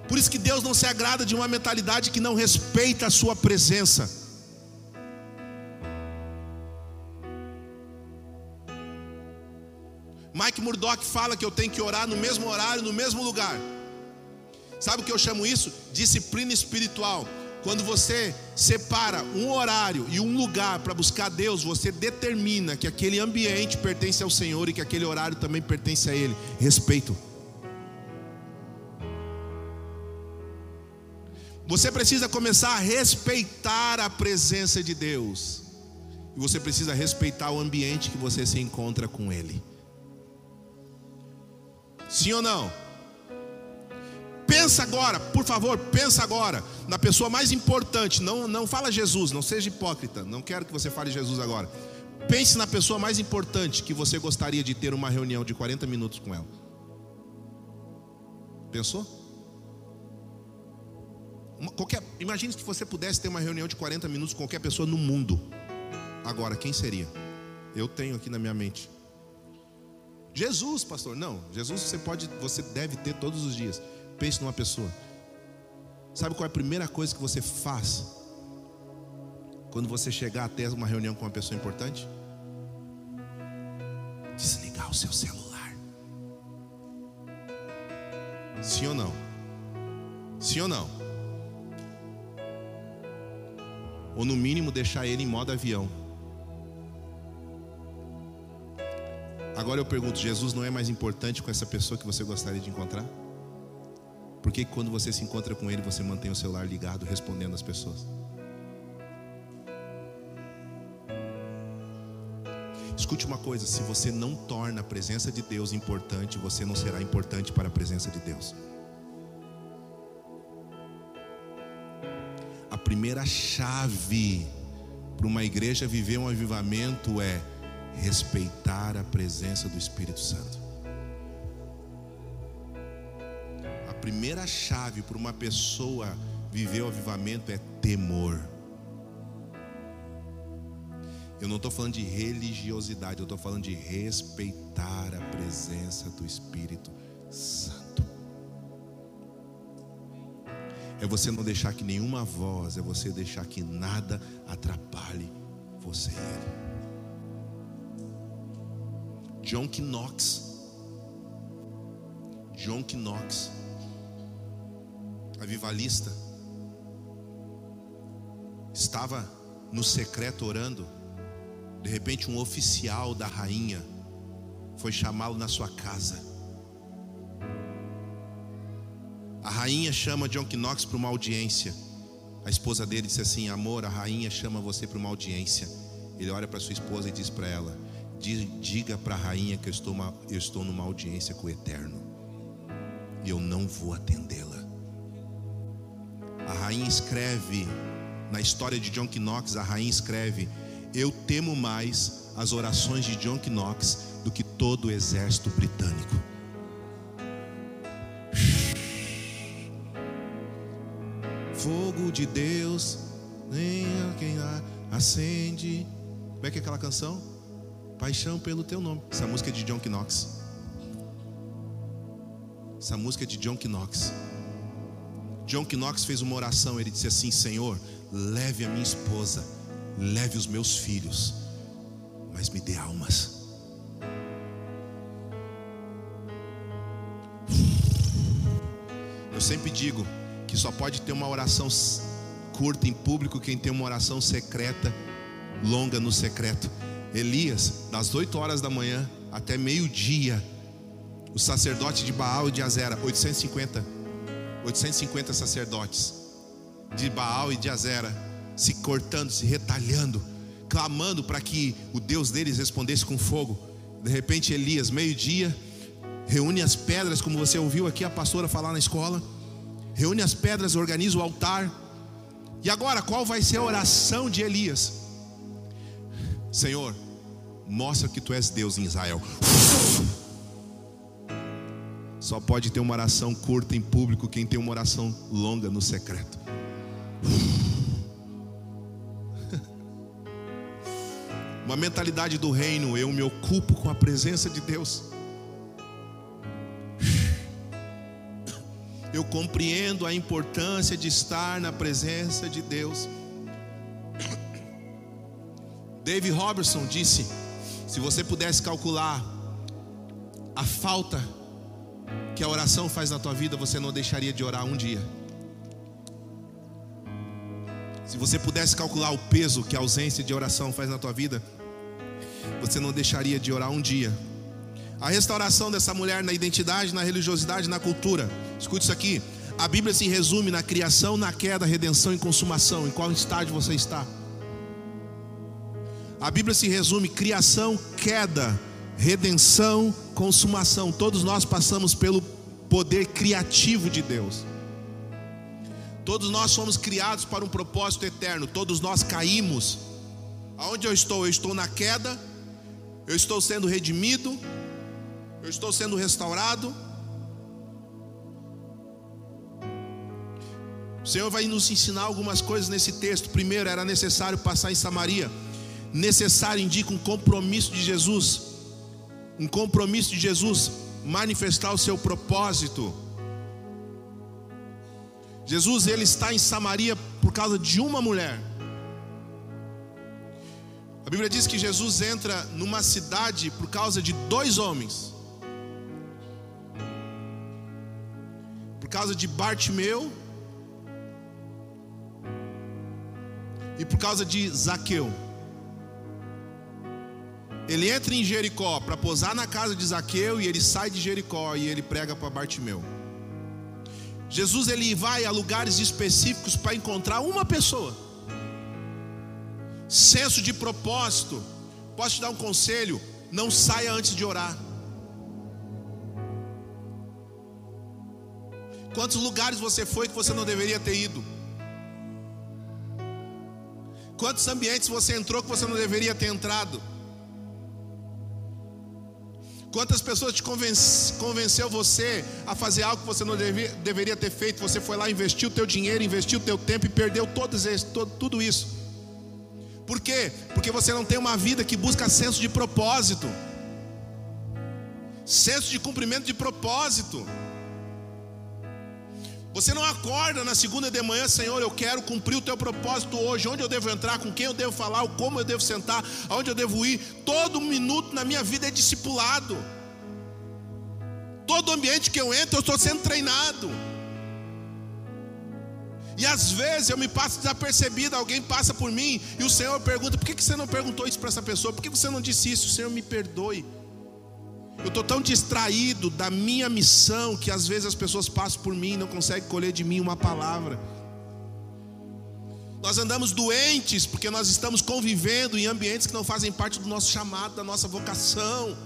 Por isso que Deus não se agrada de uma mentalidade que não respeita a sua presença. Mike Murdock fala que eu tenho que orar no mesmo horário, no mesmo lugar. Sabe o que eu chamo isso? Disciplina espiritual. Quando você separa um horário e um lugar para buscar Deus, você determina que aquele ambiente pertence ao Senhor e que aquele horário também pertence a Ele. Respeito. Você precisa começar a respeitar a presença de Deus. E você precisa respeitar o ambiente que você se encontra com Ele. Sim ou não? Pensa agora, por favor, pensa agora na pessoa mais importante. Não, não fala Jesus, não seja hipócrita. Não quero que você fale Jesus agora. Pense na pessoa mais importante que você gostaria de ter uma reunião de 40 minutos com ela. Pensou? Uma, qualquer, imagine se você pudesse ter uma reunião de 40 minutos com qualquer pessoa no mundo. Agora, quem seria? Eu tenho aqui na minha mente. Jesus, pastor. Não, Jesus você pode, você deve ter todos os dias. Pense numa pessoa. Sabe qual é a primeira coisa que você faz quando você chegar até uma reunião com uma pessoa importante? Desligar o seu celular. Sim ou não? Sim ou não? Ou no mínimo deixar ele em modo avião. Agora eu pergunto: Jesus não é mais importante com essa pessoa que você gostaria de encontrar? Por que quando você se encontra com Ele, você mantém o celular ligado, respondendo às pessoas? Escute uma coisa: se você não torna a presença de Deus importante, você não será importante para a presença de Deus. A primeira chave para uma igreja viver um avivamento é respeitar a presença do Espírito Santo. primeira chave para uma pessoa viver o avivamento é temor. Eu não estou falando de religiosidade, eu estou falando de respeitar a presença do Espírito Santo. é você não deixar que nenhuma voz, é você deixar que nada atrapalhe você e ele. John Knox. John Knox, avivalista, estava no secreto orando. De repente, um oficial da rainha foi chamá-lo na sua casa. A rainha chama John Knox para uma audiência. A esposa dele disse assim: Amor, a rainha chama você para uma audiência. Ele olha para sua esposa e diz para ela: Diga para a rainha que eu estou, uma, eu estou numa audiência com o Eterno e eu não vou atendê-la. A rainha escreve, na história de John Knox, a rainha escreve: Eu temo mais as orações de John Knox do que todo o exército britânico. Fogo de Deus, nem quem acende. Como é que é aquela canção? Paixão pelo teu nome. Essa música é de John Knox. Essa música é de John Knox. John Knox fez uma oração. Ele disse assim: Senhor, leve a minha esposa, leve os meus filhos, mas me dê almas. Eu sempre digo que só pode ter uma oração curta em público quem tem uma oração secreta, longa no secreto. Elias, das 8 horas da manhã até meio-dia, o sacerdote de Baal e de Azera, 850, 850 sacerdotes de Baal e de Azera, se cortando, se retalhando, clamando para que o Deus deles respondesse com fogo. De repente, Elias, meio-dia, reúne as pedras, como você ouviu aqui a pastora falar na escola reúne as pedras, organiza o altar. E agora, qual vai ser a oração de Elias? Senhor, mostra que tu és Deus em Israel. Só pode ter uma oração curta em público quem tem uma oração longa no secreto. Uma mentalidade do reino, eu me ocupo com a presença de Deus. eu compreendo a importância de estar na presença de Deus. Dave Robertson disse: se você pudesse calcular a falta que a oração faz na tua vida, você não deixaria de orar um dia. Se você pudesse calcular o peso que a ausência de oração faz na tua vida, você não deixaria de orar um dia. A restauração dessa mulher na identidade, na religiosidade, na cultura. Escute isso aqui. A Bíblia se resume na criação, na queda, redenção e consumação. Em qual estágio você está? A Bíblia se resume criação, queda, redenção, consumação. Todos nós passamos pelo poder criativo de Deus. Todos nós somos criados para um propósito eterno. Todos nós caímos. Aonde eu estou? Eu estou na queda. Eu estou sendo redimido eu estou sendo restaurado. O Senhor vai nos ensinar algumas coisas nesse texto. Primeiro, era necessário passar em Samaria. Necessário indica um compromisso de Jesus. Um compromisso de Jesus manifestar o seu propósito. Jesus ele está em Samaria por causa de uma mulher. A Bíblia diz que Jesus entra numa cidade por causa de dois homens. causa de Bartimeu e por causa de Zaqueu. Ele entra em Jericó para posar na casa de Zaqueu e ele sai de Jericó e ele prega para Bartimeu. Jesus ele vai a lugares específicos para encontrar uma pessoa. Senso de propósito. Posso te dar um conselho? Não saia antes de orar. Quantos lugares você foi que você não deveria ter ido? Quantos ambientes você entrou que você não deveria ter entrado? Quantas pessoas te convence, convenceu você a fazer algo que você não deve, deveria ter feito? Você foi lá, investiu o teu dinheiro, investiu o teu tempo e perdeu todos esse, todo, tudo isso. Por quê? Porque você não tem uma vida que busca senso de propósito, senso de cumprimento de propósito. Você não acorda na segunda de manhã, Senhor, eu quero cumprir o teu propósito hoje. Onde eu devo entrar, com quem eu devo falar, como eu devo sentar, aonde eu devo ir. Todo minuto na minha vida é discipulado. Todo ambiente que eu entro, eu estou sendo treinado. E às vezes eu me passo desapercebido, alguém passa por mim e o Senhor pergunta: por que você não perguntou isso para essa pessoa? Por que você não disse isso? O Senhor me perdoe. Eu estou tão distraído da minha missão que às vezes as pessoas passam por mim e não conseguem colher de mim uma palavra. Nós andamos doentes porque nós estamos convivendo em ambientes que não fazem parte do nosso chamado, da nossa vocação.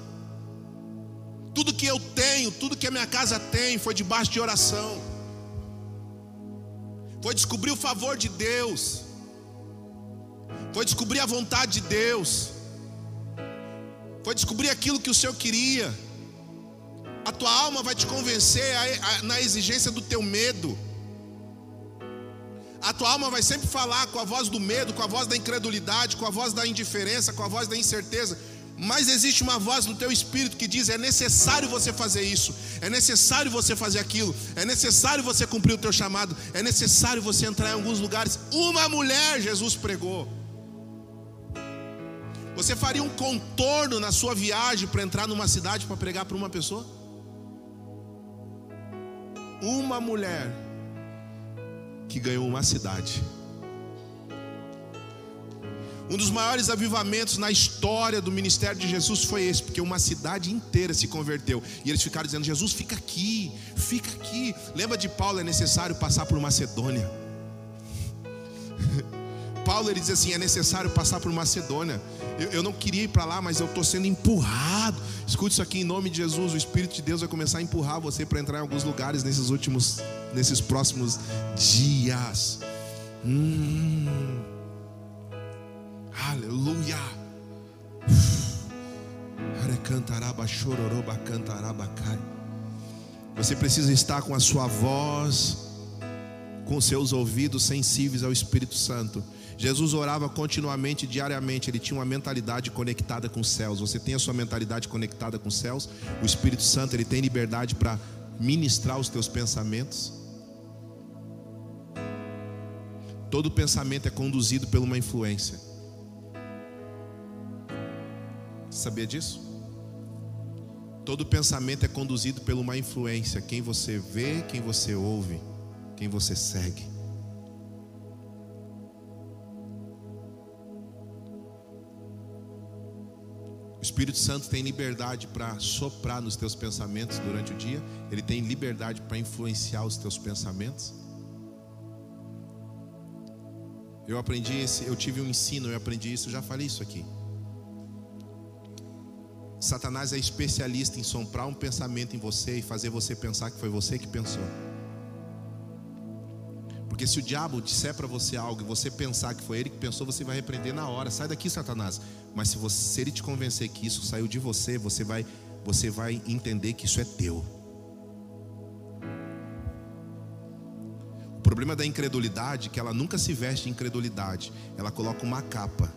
Tudo que eu tenho, tudo que a minha casa tem, foi debaixo de oração. Foi descobrir o favor de Deus. Foi descobrir a vontade de Deus foi descobrir aquilo que o Senhor queria. A tua alma vai te convencer a, a, na exigência do teu medo. A tua alma vai sempre falar com a voz do medo, com a voz da incredulidade, com a voz da indiferença, com a voz da incerteza. Mas existe uma voz no teu espírito que diz: é necessário você fazer isso, é necessário você fazer aquilo, é necessário você cumprir o teu chamado, é necessário você entrar em alguns lugares. Uma mulher, Jesus pregou. Você faria um contorno na sua viagem para entrar numa cidade para pregar para uma pessoa? Uma mulher que ganhou uma cidade. Um dos maiores avivamentos na história do ministério de Jesus foi esse, porque uma cidade inteira se converteu. E eles ficaram dizendo: Jesus, fica aqui, fica aqui. Lembra de Paulo? É necessário passar por Macedônia. Paulo ele diz assim: é necessário passar por Macedônia. Eu, eu não queria ir para lá, mas eu estou sendo empurrado. Escute isso aqui em nome de Jesus. O Espírito de Deus vai começar a empurrar você para entrar em alguns lugares nesses últimos, nesses próximos dias. Hum. Aleluia. Você precisa estar com a sua voz, com seus ouvidos sensíveis ao Espírito Santo Jesus orava continuamente, diariamente, ele tinha uma mentalidade conectada com os céus. Você tem a sua mentalidade conectada com os céus? O Espírito Santo, ele tem liberdade para ministrar os teus pensamentos? Todo pensamento é conduzido por uma influência. Você sabia disso? Todo pensamento é conduzido por uma influência. Quem você vê, quem você ouve, quem você segue. Espírito Santo tem liberdade para soprar nos teus pensamentos durante o dia, ele tem liberdade para influenciar os teus pensamentos. Eu aprendi esse, eu tive um ensino, eu aprendi isso, eu já falei isso aqui. Satanás é especialista em soprar um pensamento em você e fazer você pensar que foi você que pensou. Porque se o diabo disser para você algo e você pensar que foi ele que pensou, você vai repreender na hora. Sai daqui, Satanás. Mas se, você, se ele te convencer que isso saiu de você, você vai, você vai entender que isso é teu. O problema da incredulidade é que ela nunca se veste de incredulidade. Ela coloca uma capa.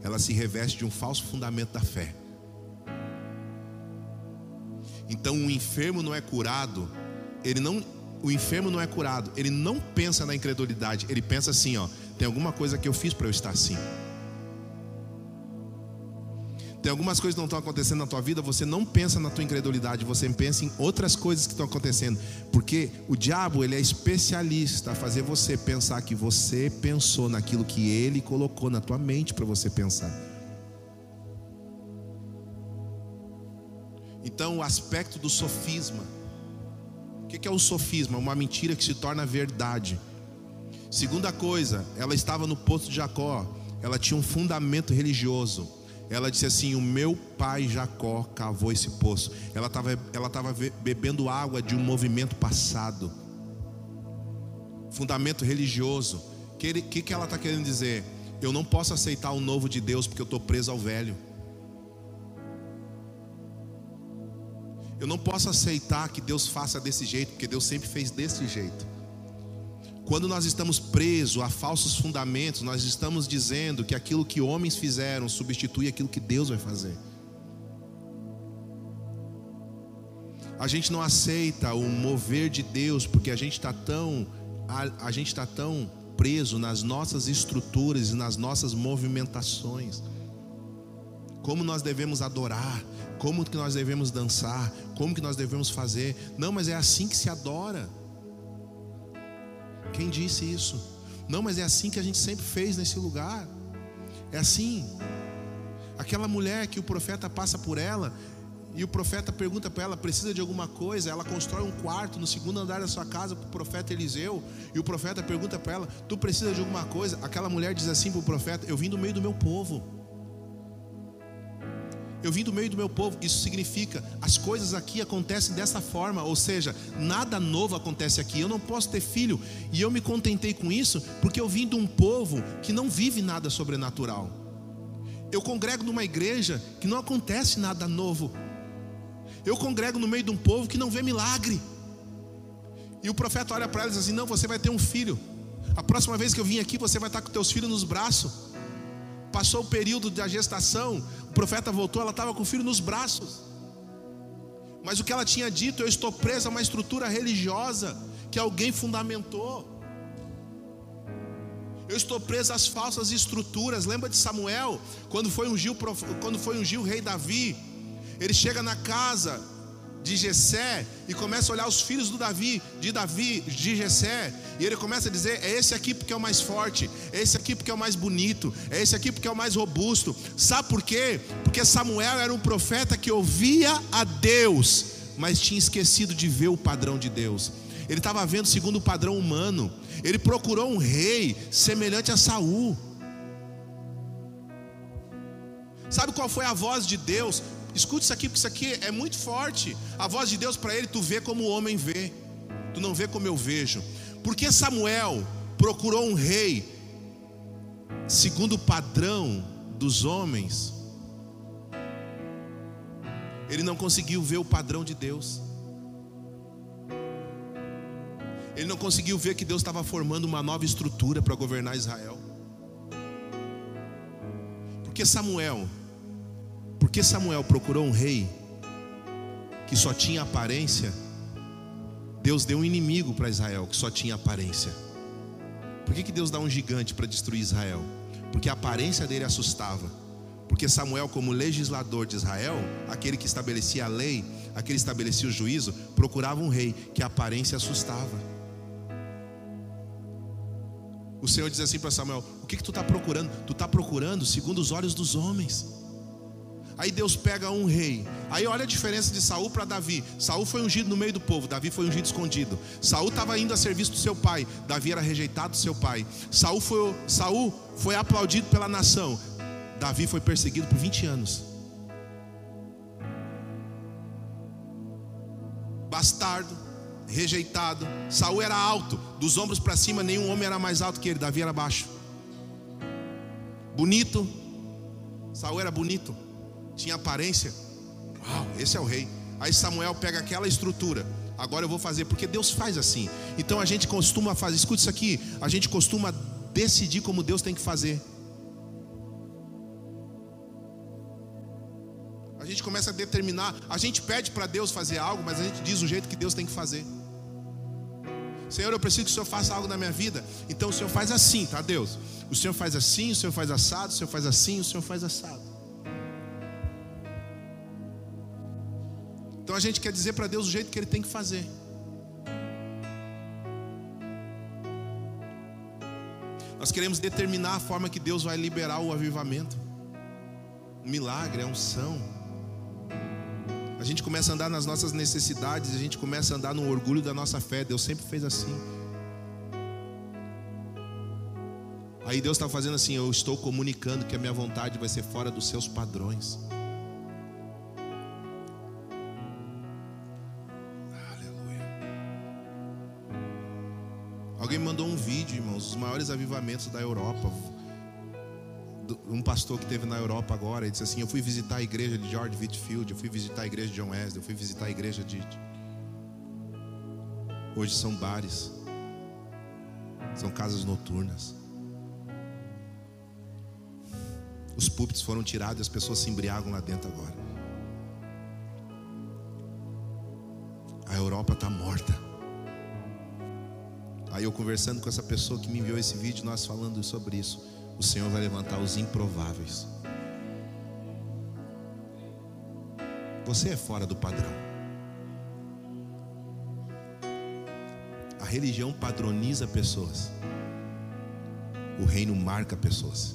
Ela se reveste de um falso fundamento da fé. Então o enfermo não é curado, ele não o enfermo não é curado, ele não pensa na incredulidade, ele pensa assim, ó, tem alguma coisa que eu fiz para eu estar assim. Tem algumas coisas que não estão acontecendo na tua vida, você não pensa na tua incredulidade, você pensa em outras coisas que estão acontecendo. Porque o diabo, ele é especialista a fazer você pensar que você pensou naquilo que ele colocou na tua mente para você pensar. Então, o aspecto do sofisma o que é o sofisma? Uma mentira que se torna verdade. Segunda coisa, ela estava no poço de Jacó, ela tinha um fundamento religioso. Ela disse assim: O meu pai Jacó cavou esse poço. Ela estava ela bebendo água de um movimento passado. Fundamento religioso. O que, que, que ela está querendo dizer? Eu não posso aceitar o novo de Deus porque eu estou preso ao velho. Eu não posso aceitar que Deus faça desse jeito, porque Deus sempre fez desse jeito. Quando nós estamos presos a falsos fundamentos, nós estamos dizendo que aquilo que homens fizeram substitui aquilo que Deus vai fazer. A gente não aceita o mover de Deus porque a gente está tão a, a gente está tão preso nas nossas estruturas e nas nossas movimentações. Como nós devemos adorar, como que nós devemos dançar, como que nós devemos fazer. Não, mas é assim que se adora. Quem disse isso? Não, mas é assim que a gente sempre fez nesse lugar. É assim. Aquela mulher que o profeta passa por ela, e o profeta pergunta para ela: precisa de alguma coisa? Ela constrói um quarto no segundo andar da sua casa para o profeta Eliseu. E o profeta pergunta para ela: Tu precisa de alguma coisa? Aquela mulher diz assim para o profeta: Eu vim do meio do meu povo. Eu vim do meio do meu povo. Isso significa as coisas aqui acontecem dessa forma, ou seja, nada novo acontece aqui. Eu não posso ter filho e eu me contentei com isso porque eu vim de um povo que não vive nada sobrenatural. Eu congrego numa igreja que não acontece nada novo. Eu congrego no meio de um povo que não vê milagre. E o profeta olha para e diz assim: Não, você vai ter um filho. A próxima vez que eu vim aqui, você vai estar com teus filhos nos braços. Passou o período da gestação, profeta voltou, ela estava com o filho nos braços. Mas o que ela tinha dito, eu estou presa a uma estrutura religiosa que alguém fundamentou. Eu estou presa às falsas estruturas. Lembra de Samuel, quando foi ungir, quando foi ungir o rei Davi? Ele chega na casa de Jessé e começa a olhar os filhos do Davi, de Davi, de Jessé, e ele começa a dizer: é esse aqui porque é o mais forte, é esse aqui porque é o mais bonito, é esse aqui porque é o mais robusto. Sabe por quê? Porque Samuel era um profeta que ouvia a Deus, mas tinha esquecido de ver o padrão de Deus. Ele estava vendo segundo o padrão humano. Ele procurou um rei semelhante a Saul. Sabe qual foi a voz de Deus Escute isso aqui, porque isso aqui é muito forte. A voz de Deus para ele, tu vê como o homem vê, tu não vê como eu vejo. Porque Samuel procurou um rei, segundo o padrão dos homens, ele não conseguiu ver o padrão de Deus. Ele não conseguiu ver que Deus estava formando uma nova estrutura para governar Israel. Porque Samuel porque Samuel procurou um rei que só tinha aparência, Deus deu um inimigo para Israel que só tinha aparência. Por que, que Deus dá um gigante para destruir Israel? Porque a aparência dele assustava. Porque Samuel, como legislador de Israel, aquele que estabelecia a lei, aquele que estabelecia o juízo, procurava um rei que a aparência assustava. O Senhor diz assim para Samuel: O que, que tu está procurando? Tu está procurando segundo os olhos dos homens. Aí Deus pega um rei. Aí olha a diferença de Saul para Davi. Saul foi ungido no meio do povo, Davi foi ungido escondido. Saul estava indo a serviço do seu pai, Davi era rejeitado do seu pai. Saul foi, Saul foi aplaudido pela nação, Davi foi perseguido por 20 anos. Bastardo, rejeitado. Saul era alto, dos ombros para cima, nenhum homem era mais alto que ele, Davi era baixo. Bonito, Saul era bonito tinha aparência. Uau, esse é o rei. Aí Samuel pega aquela estrutura. Agora eu vou fazer, porque Deus faz assim. Então a gente costuma fazer, escute isso aqui, a gente costuma decidir como Deus tem que fazer. A gente começa a determinar, a gente pede para Deus fazer algo, mas a gente diz o jeito que Deus tem que fazer. Senhor, eu preciso que o Senhor faça algo na minha vida. Então o Senhor faz assim, tá, Deus? O Senhor faz assim, o Senhor faz assado, o Senhor faz assim, o Senhor faz assado. Então a gente quer dizer para Deus o jeito que Ele tem que fazer. Nós queremos determinar a forma que Deus vai liberar o avivamento. O milagre, a unção. A gente começa a andar nas nossas necessidades, a gente começa a andar no orgulho da nossa fé. Deus sempre fez assim. Aí Deus está fazendo assim: eu estou comunicando que a minha vontade vai ser fora dos seus padrões. Maiores avivamentos da Europa. Um pastor que teve na Europa agora, ele disse assim: Eu fui visitar a igreja de George Whitfield, eu fui visitar a igreja de John Wesley, eu fui visitar a igreja de. Hoje são bares, são casas noturnas. Os púlpitos foram tirados e as pessoas se embriagam lá dentro agora. Europa está morta. Aí eu conversando com essa pessoa que me enviou esse vídeo, nós falando sobre isso. O Senhor vai levantar os improváveis. Você é fora do padrão. A religião padroniza pessoas. O reino marca pessoas.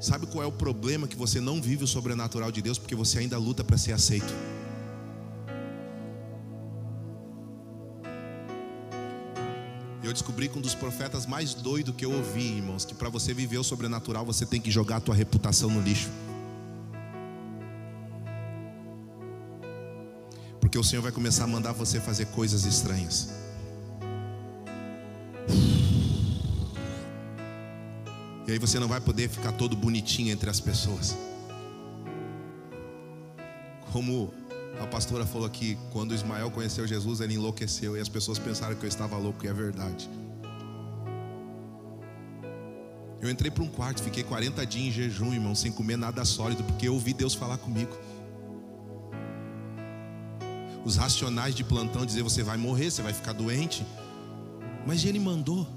Sabe qual é o problema que você não vive o sobrenatural de Deus porque você ainda luta para ser aceito? Eu descobri que um dos profetas mais doidos que eu ouvi, irmãos, que para você viver o sobrenatural você tem que jogar a tua reputação no lixo. Porque o Senhor vai começar a mandar você fazer coisas estranhas. E aí você não vai poder ficar todo bonitinho entre as pessoas. Como a pastora falou aqui, quando Ismael conheceu Jesus, ele enlouqueceu e as pessoas pensaram que eu estava louco, e é verdade. Eu entrei para um quarto, fiquei 40 dias em jejum, irmão, sem comer nada sólido, porque eu ouvi Deus falar comigo. Os racionais de plantão dizer você vai morrer, você vai ficar doente. Mas ele mandou.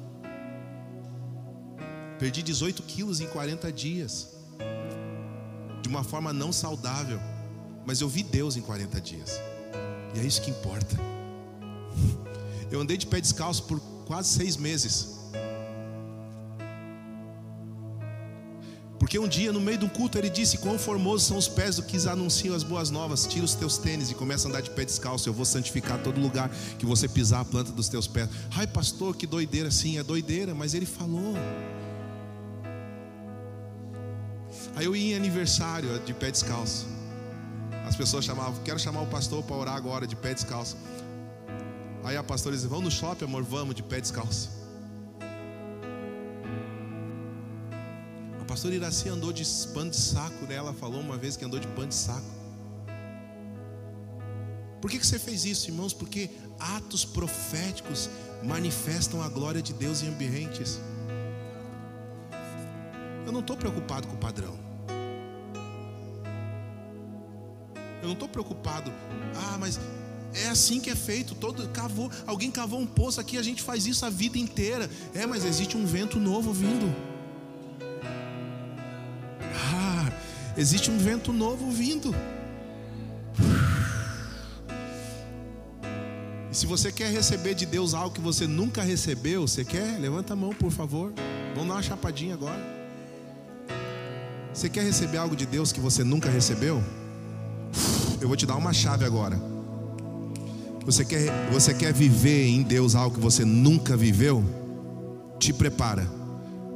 Perdi 18 quilos em 40 dias. De uma forma não saudável. Mas eu vi Deus em 40 dias. E é isso que importa. Eu andei de pé descalço por quase seis meses. Porque um dia, no meio do culto, ele disse: Quão formosos são os pés do que anunciam as boas novas. Tira os teus tênis e começa a andar de pé descalço. Eu vou santificar todo lugar que você pisar a planta dos teus pés. Ai, pastor, que doideira. Sim, é doideira, mas ele falou. Aí eu ia em aniversário de pé descalço. As pessoas chamavam, quero chamar o pastor para orar agora de pé descalço. Aí a pastora dizia, vamos no shopping, amor, vamos de pé descalço. A pastora Iraci andou de pano de saco, né? Ela falou uma vez que andou de pano de saco. Por que, que você fez isso, irmãos? Porque atos proféticos manifestam a glória de Deus em ambientes. Eu não estou preocupado com o padrão. Eu não estou preocupado. Ah, mas é assim que é feito. Todo cavou, alguém cavou um poço aqui, a gente faz isso a vida inteira. É, mas existe um vento novo vindo. Ah, existe um vento novo vindo. E se você quer receber de Deus algo que você nunca recebeu, você quer? Levanta a mão, por favor. Vamos dar uma chapadinha agora. Você quer receber algo de Deus que você nunca recebeu? Eu vou te dar uma chave agora. Você quer, você quer viver em Deus algo que você nunca viveu? Te prepara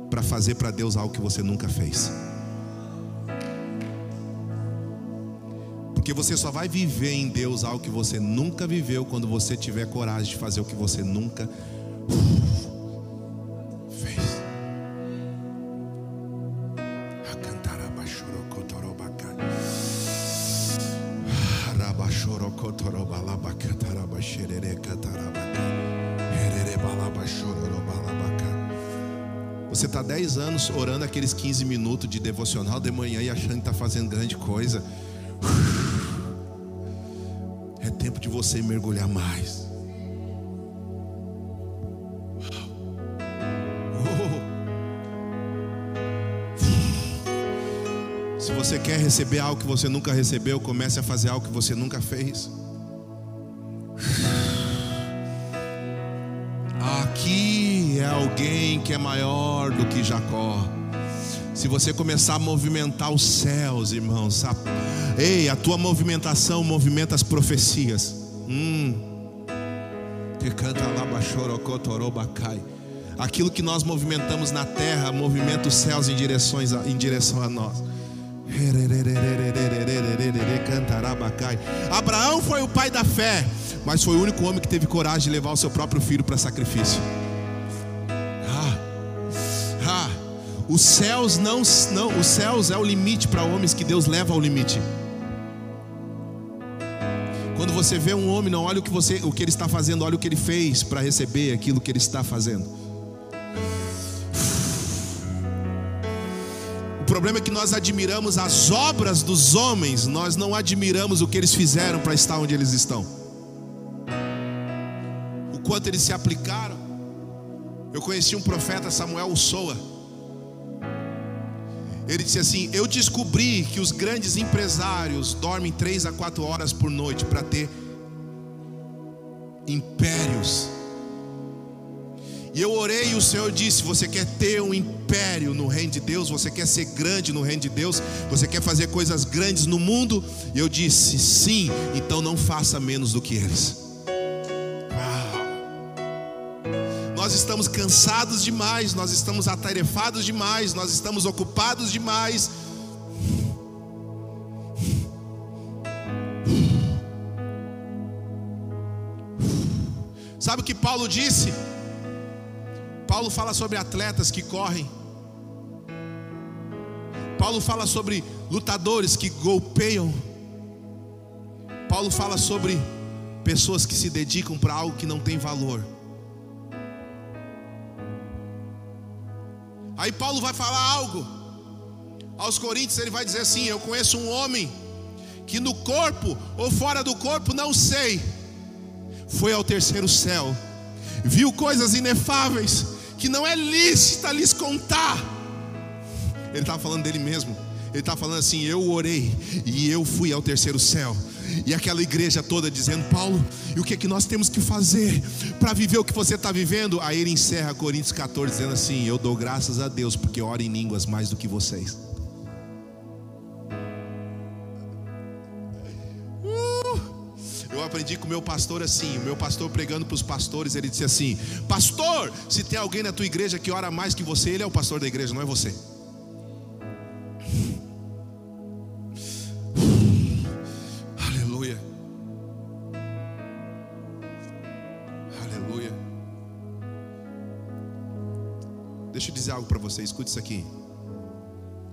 para fazer para Deus algo que você nunca fez. Porque você só vai viver em Deus algo que você nunca viveu quando você tiver coragem de fazer o que você nunca Você está 10 anos orando aqueles 15 minutos de devocional de manhã e achando que está fazendo grande coisa. É tempo de você mergulhar mais. Se você quer receber algo que você nunca recebeu, comece a fazer algo que você nunca fez. Que é maior do que Jacó. Se você começar a movimentar os céus, irmãos, a... ei, a tua movimentação movimenta as profecias. Hum. Aquilo que nós movimentamos na terra movimenta os céus em, direções a, em direção a nós. Abraão foi o pai da fé, mas foi o único homem que teve coragem de levar o seu próprio filho para sacrifício. Os céus não, não, os céus é o limite para homens que Deus leva ao limite. Quando você vê um homem, não olha o que você, o que ele está fazendo, olha o que ele fez para receber aquilo que ele está fazendo. problema é que nós admiramos as obras dos homens, nós não admiramos o que eles fizeram para estar onde eles estão. O quanto eles se aplicaram. Eu conheci um profeta, Samuel Soa. Ele disse assim: Eu descobri que os grandes empresários dormem três a quatro horas por noite para ter impérios. E eu orei e o Senhor disse: Você quer ter um império no reino de Deus? Você quer ser grande no reino de Deus? Você quer fazer coisas grandes no mundo? E eu disse: Sim, então não faça menos do que eles. Nós estamos cansados demais, nós estamos atarefados demais, nós estamos ocupados demais. Sabe o que Paulo disse? Paulo fala sobre atletas que correm. Paulo fala sobre lutadores que golpeiam. Paulo fala sobre pessoas que se dedicam para algo que não tem valor. Aí Paulo vai falar algo aos Coríntios, ele vai dizer assim: Eu conheço um homem que no corpo ou fora do corpo, não sei, foi ao terceiro céu, viu coisas inefáveis que não é lícita lhes contar. Ele estava falando dele mesmo. Ele estava falando assim: Eu orei e eu fui ao terceiro céu. E aquela igreja toda dizendo: Paulo, e o que é que nós temos que fazer para viver o que você está vivendo? Aí ele encerra Coríntios 14 dizendo assim: Eu dou graças a Deus porque oro em línguas mais do que vocês. Uh, eu aprendi com o meu pastor assim, o meu pastor pregando para os pastores, ele disse assim: Pastor, se tem alguém na tua igreja que ora mais que você, ele é o pastor da igreja, não é você. Dizer algo para você, escute isso aqui.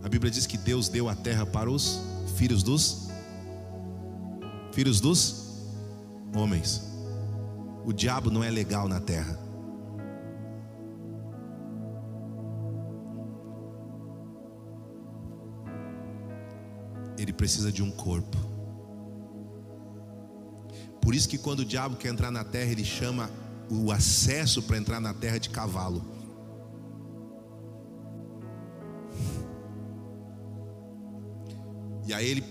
A Bíblia diz que Deus deu a terra para os filhos dos filhos dos homens. O diabo não é legal na terra. Ele precisa de um corpo. Por isso que quando o diabo quer entrar na terra, ele chama o acesso para entrar na terra de cavalo. E aí ele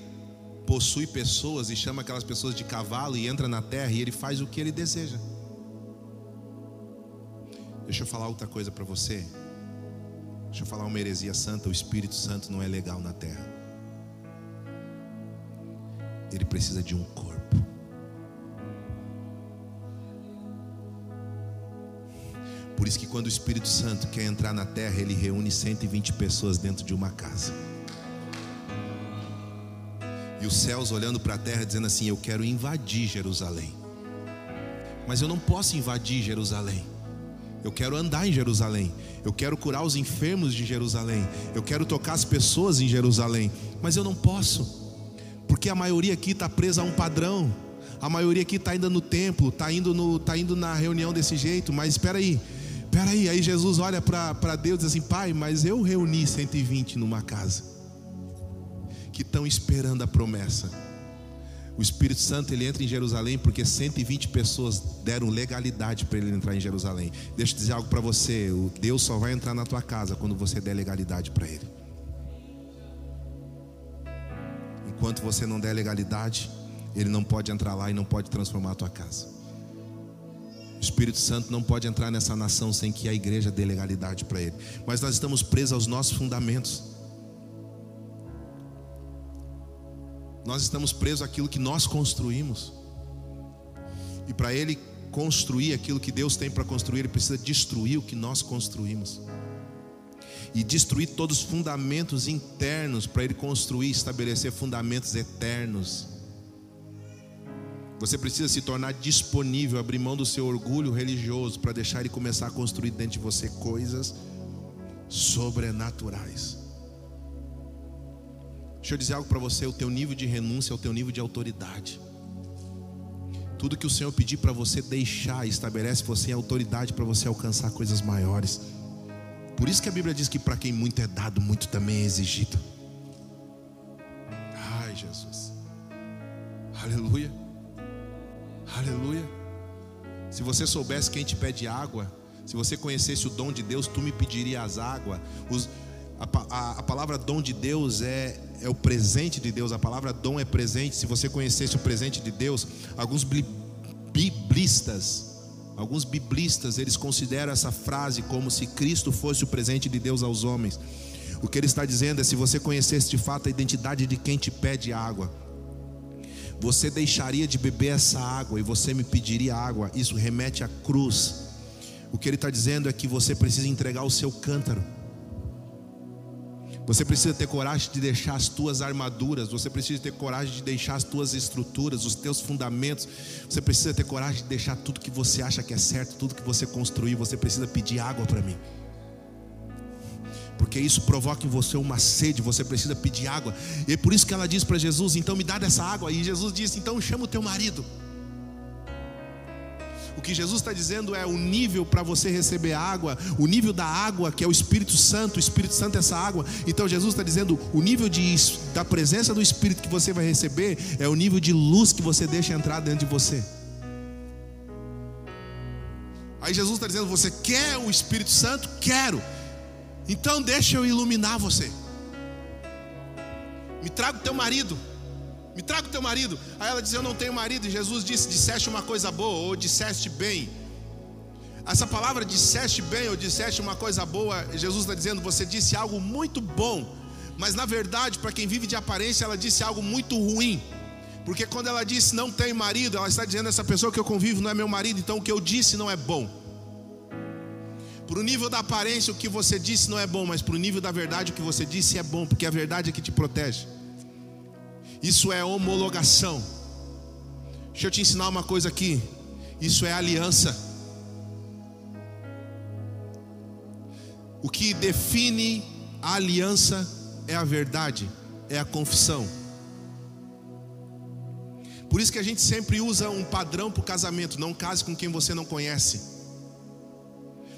possui pessoas e chama aquelas pessoas de cavalo e entra na terra e ele faz o que ele deseja. Deixa eu falar outra coisa para você. Deixa eu falar uma heresia santa: o Espírito Santo não é legal na terra. Ele precisa de um corpo. Por isso que quando o Espírito Santo quer entrar na terra, ele reúne 120 pessoas dentro de uma casa os céus olhando para a terra, dizendo assim: Eu quero invadir Jerusalém. Mas eu não posso invadir Jerusalém. Eu quero andar em Jerusalém. Eu quero curar os enfermos de Jerusalém. Eu quero tocar as pessoas em Jerusalém. Mas eu não posso, porque a maioria aqui está presa a um padrão. A maioria aqui está indo no templo, está indo, tá indo na reunião desse jeito. Mas espera aí, espera aí. Aí Jesus olha para Deus e diz assim: Pai, mas eu reuni 120 numa casa que estão esperando a promessa. O Espírito Santo ele entra em Jerusalém porque 120 pessoas deram legalidade para ele entrar em Jerusalém. Deixa eu dizer algo para você: o Deus só vai entrar na tua casa quando você der legalidade para ele. Enquanto você não der legalidade, ele não pode entrar lá e não pode transformar a tua casa. O Espírito Santo não pode entrar nessa nação sem que a igreja dê legalidade para ele. Mas nós estamos presos aos nossos fundamentos. Nós estamos presos àquilo que nós construímos. E para ele construir aquilo que Deus tem para construir, ele precisa destruir o que nós construímos. E destruir todos os fundamentos internos para ele construir e estabelecer fundamentos eternos. Você precisa se tornar disponível, abrir mão do seu orgulho religioso para deixar ele começar a construir dentro de você coisas sobrenaturais. Deixa eu dizer algo para você: o teu nível de renúncia é o teu nível de autoridade. Tudo que o Senhor pedir para você deixar, estabelece você em autoridade para você alcançar coisas maiores. Por isso que a Bíblia diz que para quem muito é dado, muito também é exigido. Ai, Jesus. Aleluia. Aleluia. Se você soubesse quem te pede água, se você conhecesse o dom de Deus, tu me pedirias água. Os, a, a, a, palavra dom de Deus é, é o presente de Deus. A palavra dom é presente. Se você conhecesse o presente de Deus, alguns biblistas, alguns biblistas, eles consideram essa frase como se Cristo fosse o presente de Deus aos homens. O que ele está dizendo é: se você conhecesse de fato a identidade de quem te pede água, você deixaria de beber essa água e você me pediria água. Isso remete à cruz. O que ele está dizendo é que você precisa entregar o seu cântaro. Você precisa ter coragem de deixar as tuas armaduras, você precisa ter coragem de deixar as tuas estruturas, os teus fundamentos. Você precisa ter coragem de deixar tudo que você acha que é certo, tudo que você construiu. Você precisa pedir água para mim. Porque isso provoca em você uma sede, você precisa pedir água. E é por isso que ela diz para Jesus: então me dá dessa água. E Jesus disse: então chama o teu marido. O que Jesus está dizendo é o nível para você receber água, o nível da água que é o Espírito Santo, o Espírito Santo é essa água. Então Jesus está dizendo o nível de, da presença do Espírito que você vai receber é o nível de luz que você deixa entrar dentro de você. Aí Jesus está dizendo: Você quer o Espírito Santo? Quero. Então deixa eu iluminar você. Me traga o teu marido. Me traga o teu marido. Aí ela diz: Eu não tenho marido. E Jesus disse: Disseste uma coisa boa, ou disseste bem. Essa palavra disseste bem ou disseste uma coisa boa, Jesus está dizendo: Você disse algo muito bom. Mas na verdade, para quem vive de aparência, ela disse algo muito ruim. Porque quando ela disse não tem marido, ela está dizendo: Essa pessoa que eu convivo não é meu marido, então o que eu disse não é bom. Para o nível da aparência, o que você disse não é bom, mas para o nível da verdade, o que você disse é bom, porque a verdade é que te protege. Isso é homologação. Deixa eu te ensinar uma coisa aqui. Isso é aliança. O que define a aliança é a verdade, é a confissão. Por isso que a gente sempre usa um padrão para o casamento: não case com quem você não conhece.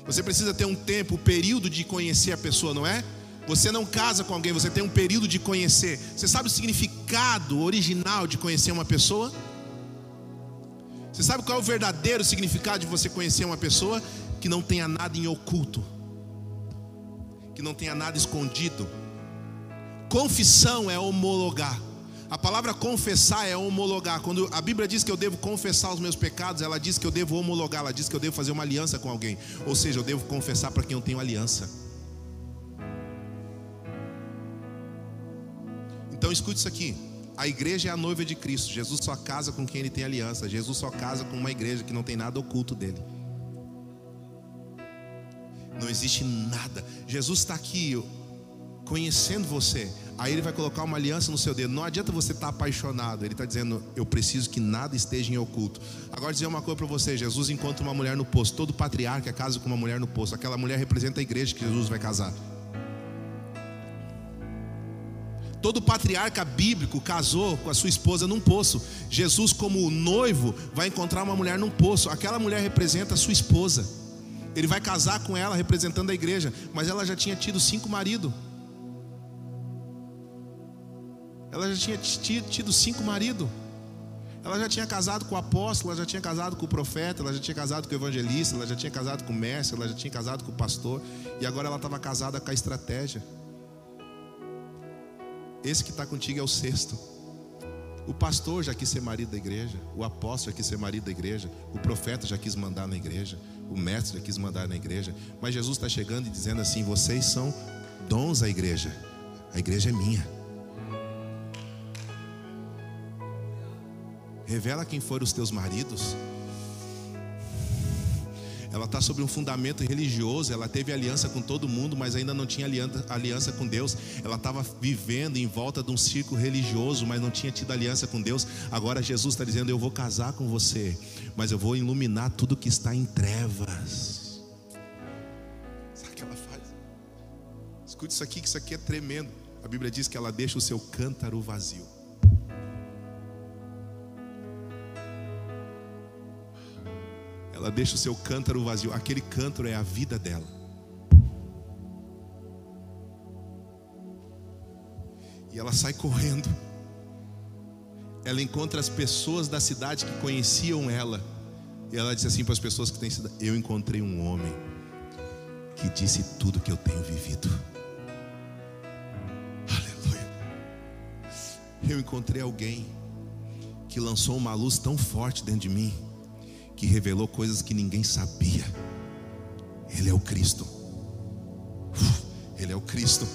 Você precisa ter um tempo, um período de conhecer a pessoa, não é? Você não casa com alguém, você tem um período de conhecer. Você sabe o significado original de conhecer uma pessoa? Você sabe qual é o verdadeiro significado de você conhecer uma pessoa? Que não tenha nada em oculto, que não tenha nada escondido. Confissão é homologar. A palavra confessar é homologar. Quando a Bíblia diz que eu devo confessar os meus pecados, ela diz que eu devo homologar, ela diz que eu devo fazer uma aliança com alguém. Ou seja, eu devo confessar para quem eu tenho aliança. Então escute isso aqui. A igreja é a noiva de Cristo. Jesus só casa com quem ele tem aliança. Jesus só casa com uma igreja que não tem nada oculto dele. Não existe nada. Jesus está aqui conhecendo você. Aí ele vai colocar uma aliança no seu dedo. Não adianta você estar tá apaixonado. Ele está dizendo: Eu preciso que nada esteja em oculto. Agora dizer uma coisa para você: Jesus encontra uma mulher no poço. Todo patriarca casa com uma mulher no poço. Aquela mulher representa a igreja que Jesus vai casar. Todo patriarca bíblico casou com a sua esposa num poço. Jesus, como noivo, vai encontrar uma mulher num poço. Aquela mulher representa a sua esposa. Ele vai casar com ela, representando a igreja. Mas ela já tinha tido cinco maridos. Ela já tinha tido cinco maridos. Ela já tinha casado com o apóstolo, ela já tinha casado com o profeta, ela já tinha casado com o evangelista, ela já tinha casado com o mestre, ela já tinha casado com o pastor. E agora ela estava casada com a estratégia. Esse que está contigo é o sexto. O pastor já quis ser marido da igreja, o apóstolo já quis ser marido da igreja, o profeta já quis mandar na igreja, o mestre já quis mandar na igreja, mas Jesus está chegando e dizendo assim: vocês são dons à igreja, a igreja é minha. Revela quem foram os teus maridos, ela está sobre um fundamento religioso, ela teve aliança com todo mundo, mas ainda não tinha aliança, com Deus. Ela estava vivendo em volta de um círculo religioso, mas não tinha tido aliança com Deus. Agora Jesus está dizendo: Eu vou casar com você, mas eu vou iluminar tudo que está em trevas. Sabe o que ela faz? Escute isso aqui, que isso aqui é tremendo. A Bíblia diz que ela deixa o seu cântaro vazio. ela deixa o seu cântaro vazio. Aquele cântaro é a vida dela. E ela sai correndo. Ela encontra as pessoas da cidade que conheciam ela. E ela diz assim para as pessoas que têm cidade: Eu encontrei um homem que disse tudo que eu tenho vivido. Aleluia. Eu encontrei alguém que lançou uma luz tão forte dentro de mim que revelou coisas que ninguém sabia. Ele é o Cristo. Ele é o Cristo.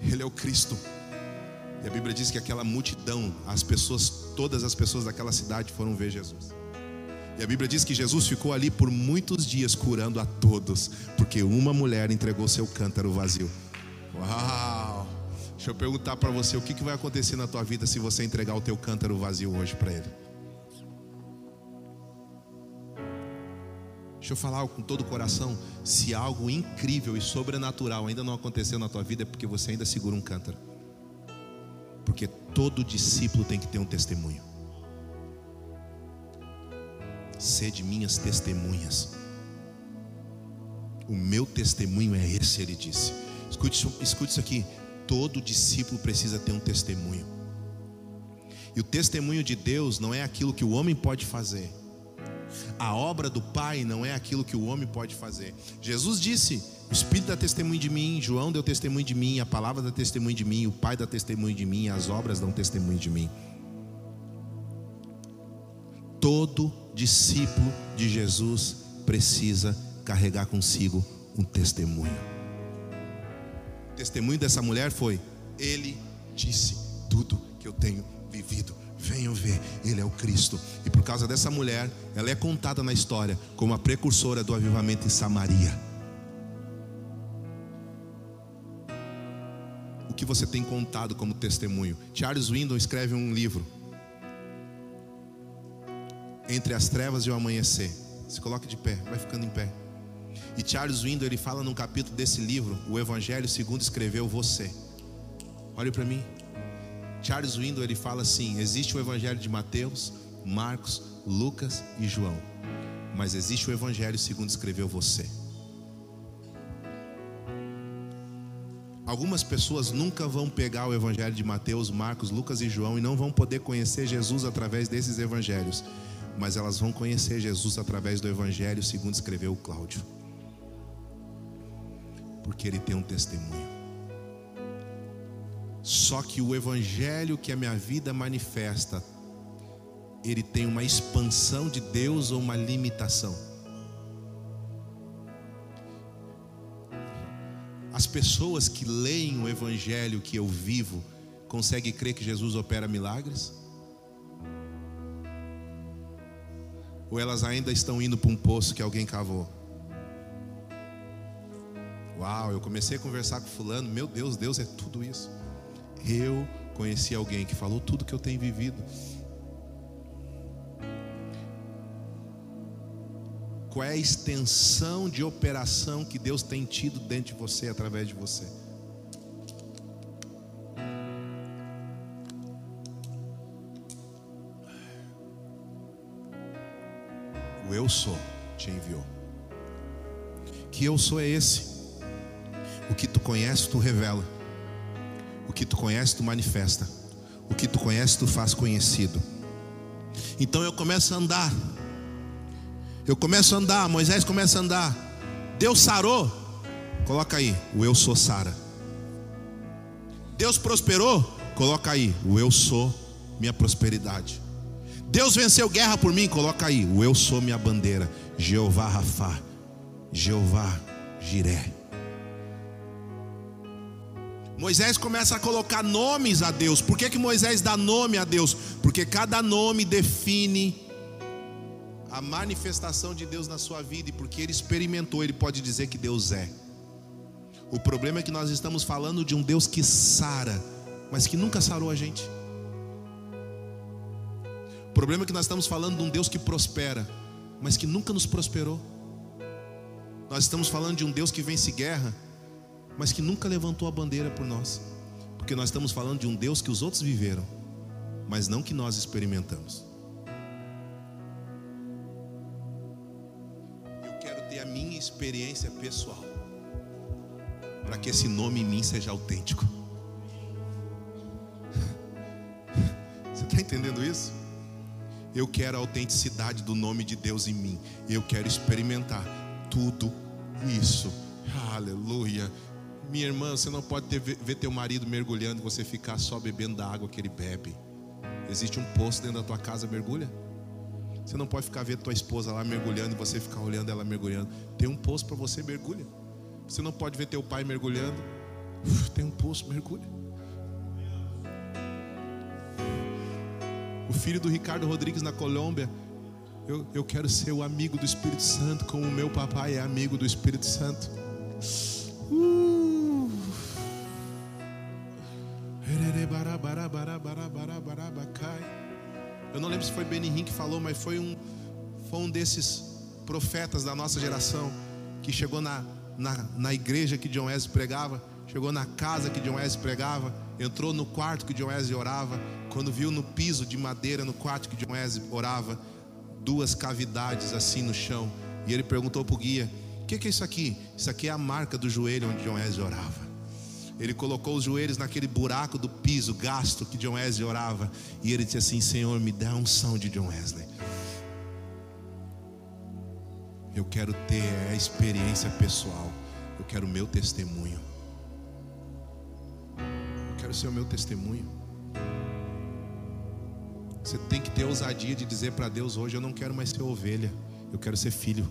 Ele é o Cristo. E a Bíblia diz que aquela multidão, as pessoas, todas as pessoas daquela cidade foram ver Jesus. E a Bíblia diz que Jesus ficou ali por muitos dias curando a todos, porque uma mulher entregou seu cântaro vazio. Uau! Deixa eu perguntar para você, o que, vai acontecer na tua vida se você entregar o teu cântaro vazio hoje para ele? Deixa eu falar com todo o coração, se algo incrível e sobrenatural ainda não aconteceu na tua vida é porque você ainda segura um cântaro. Porque todo discípulo tem que ter um testemunho. Sede minhas testemunhas. O meu testemunho é esse, ele disse. Escute, escute isso aqui. Todo discípulo precisa ter um testemunho. E o testemunho de Deus não é aquilo que o homem pode fazer. A obra do Pai não é aquilo que o homem pode fazer. Jesus disse: o Espírito dá testemunho de mim, João deu testemunho de mim, a palavra dá testemunho de mim, o Pai dá testemunho de mim, as obras dão testemunho de mim. Todo discípulo de Jesus precisa carregar consigo um testemunho. O testemunho dessa mulher foi: Ele disse tudo que eu tenho vivido. Venham ver, Ele é o Cristo. E por causa dessa mulher, ela é contada na história como a precursora do avivamento em Samaria. o que você tem contado como testemunho. Charles Windon escreve um livro. Entre as trevas e o amanhecer. Se coloque de pé, vai ficando em pé. E Charles Windon ele fala num capítulo desse livro, o Evangelho segundo escreveu você. Olhe para mim. Charles Windon ele fala assim: existe o Evangelho de Mateus, Marcos, Lucas e João, mas existe o Evangelho segundo escreveu você. Algumas pessoas nunca vão pegar o evangelho de Mateus, Marcos, Lucas e João e não vão poder conhecer Jesus através desses evangelhos, mas elas vão conhecer Jesus através do evangelho, segundo escreveu Cláudio. Porque ele tem um testemunho. Só que o evangelho que a minha vida manifesta, ele tem uma expansão de Deus ou uma limitação? As pessoas que leem o evangelho que eu vivo conseguem crer que Jesus opera milagres? Ou elas ainda estão indo para um poço que alguém cavou? Uau, eu comecei a conversar com fulano, meu Deus, Deus é tudo isso. Eu conheci alguém que falou tudo que eu tenho vivido. Qual é a extensão de operação que Deus tem tido dentro de você, através de você? O eu sou te enviou. Que eu sou é esse. O que tu conhece, tu revela. O que tu conhece, tu manifesta. O que tu conhece, tu faz conhecido. Então eu começo a andar eu começo a andar, Moisés começa a andar. Deus sarou. Coloca aí, o eu sou Sara. Deus prosperou. Coloca aí, o eu sou minha prosperidade. Deus venceu guerra por mim. Coloca aí, o eu sou minha bandeira. Jeová Rafá. Jeová Jiré. Moisés começa a colocar nomes a Deus. Por que, que Moisés dá nome a Deus? Porque cada nome define a manifestação de Deus na sua vida e porque ele experimentou, ele pode dizer que Deus é. O problema é que nós estamos falando de um Deus que sara, mas que nunca sarou a gente. O problema é que nós estamos falando de um Deus que prospera, mas que nunca nos prosperou. Nós estamos falando de um Deus que vence guerra, mas que nunca levantou a bandeira por nós. Porque nós estamos falando de um Deus que os outros viveram, mas não que nós experimentamos. experiência pessoal, para que esse nome em mim seja autêntico. entendendo isso? Eu quero a autenticidade do nome de Deus em mim. Eu quero experimentar tudo isso. Aleluia. Minha irmã, você não pode ter, ver teu marido mergulhando e você ficar só bebendo da água que ele bebe. Existe um poço dentro da tua casa, mergulha. Você não pode ficar vendo tua esposa lá mergulhando e você ficar olhando ela mergulhando. Tem um poço para você, mergulha. Você não pode ver teu pai mergulhando. Tem um poço, mergulha. O filho do Ricardo Rodrigues na Colômbia. Eu, eu quero ser o amigo do Espírito Santo, como o meu papai é amigo do Espírito Santo. Uh. Eu não lembro se foi Benihim que falou, mas foi um, foi um desses profetas da nossa geração que chegou na, na, na igreja que John Wesley pregava, chegou na casa que John Wesley pregava, entrou no quarto que John Wesley orava, quando viu no piso de madeira no quarto que John Wesley orava, duas cavidades assim no chão, e ele perguntou para o guia: O que, que é isso aqui? Isso aqui é a marca do joelho onde John Wesley orava. Ele colocou os joelhos naquele buraco do piso gasto que John Wesley orava. E ele disse assim: Senhor, me dá um som de John Wesley. Eu quero ter a experiência pessoal. Eu quero o meu testemunho. Eu quero ser o meu testemunho. Você tem que ter ousadia de dizer para Deus hoje: Eu não quero mais ser ovelha, eu quero ser filho.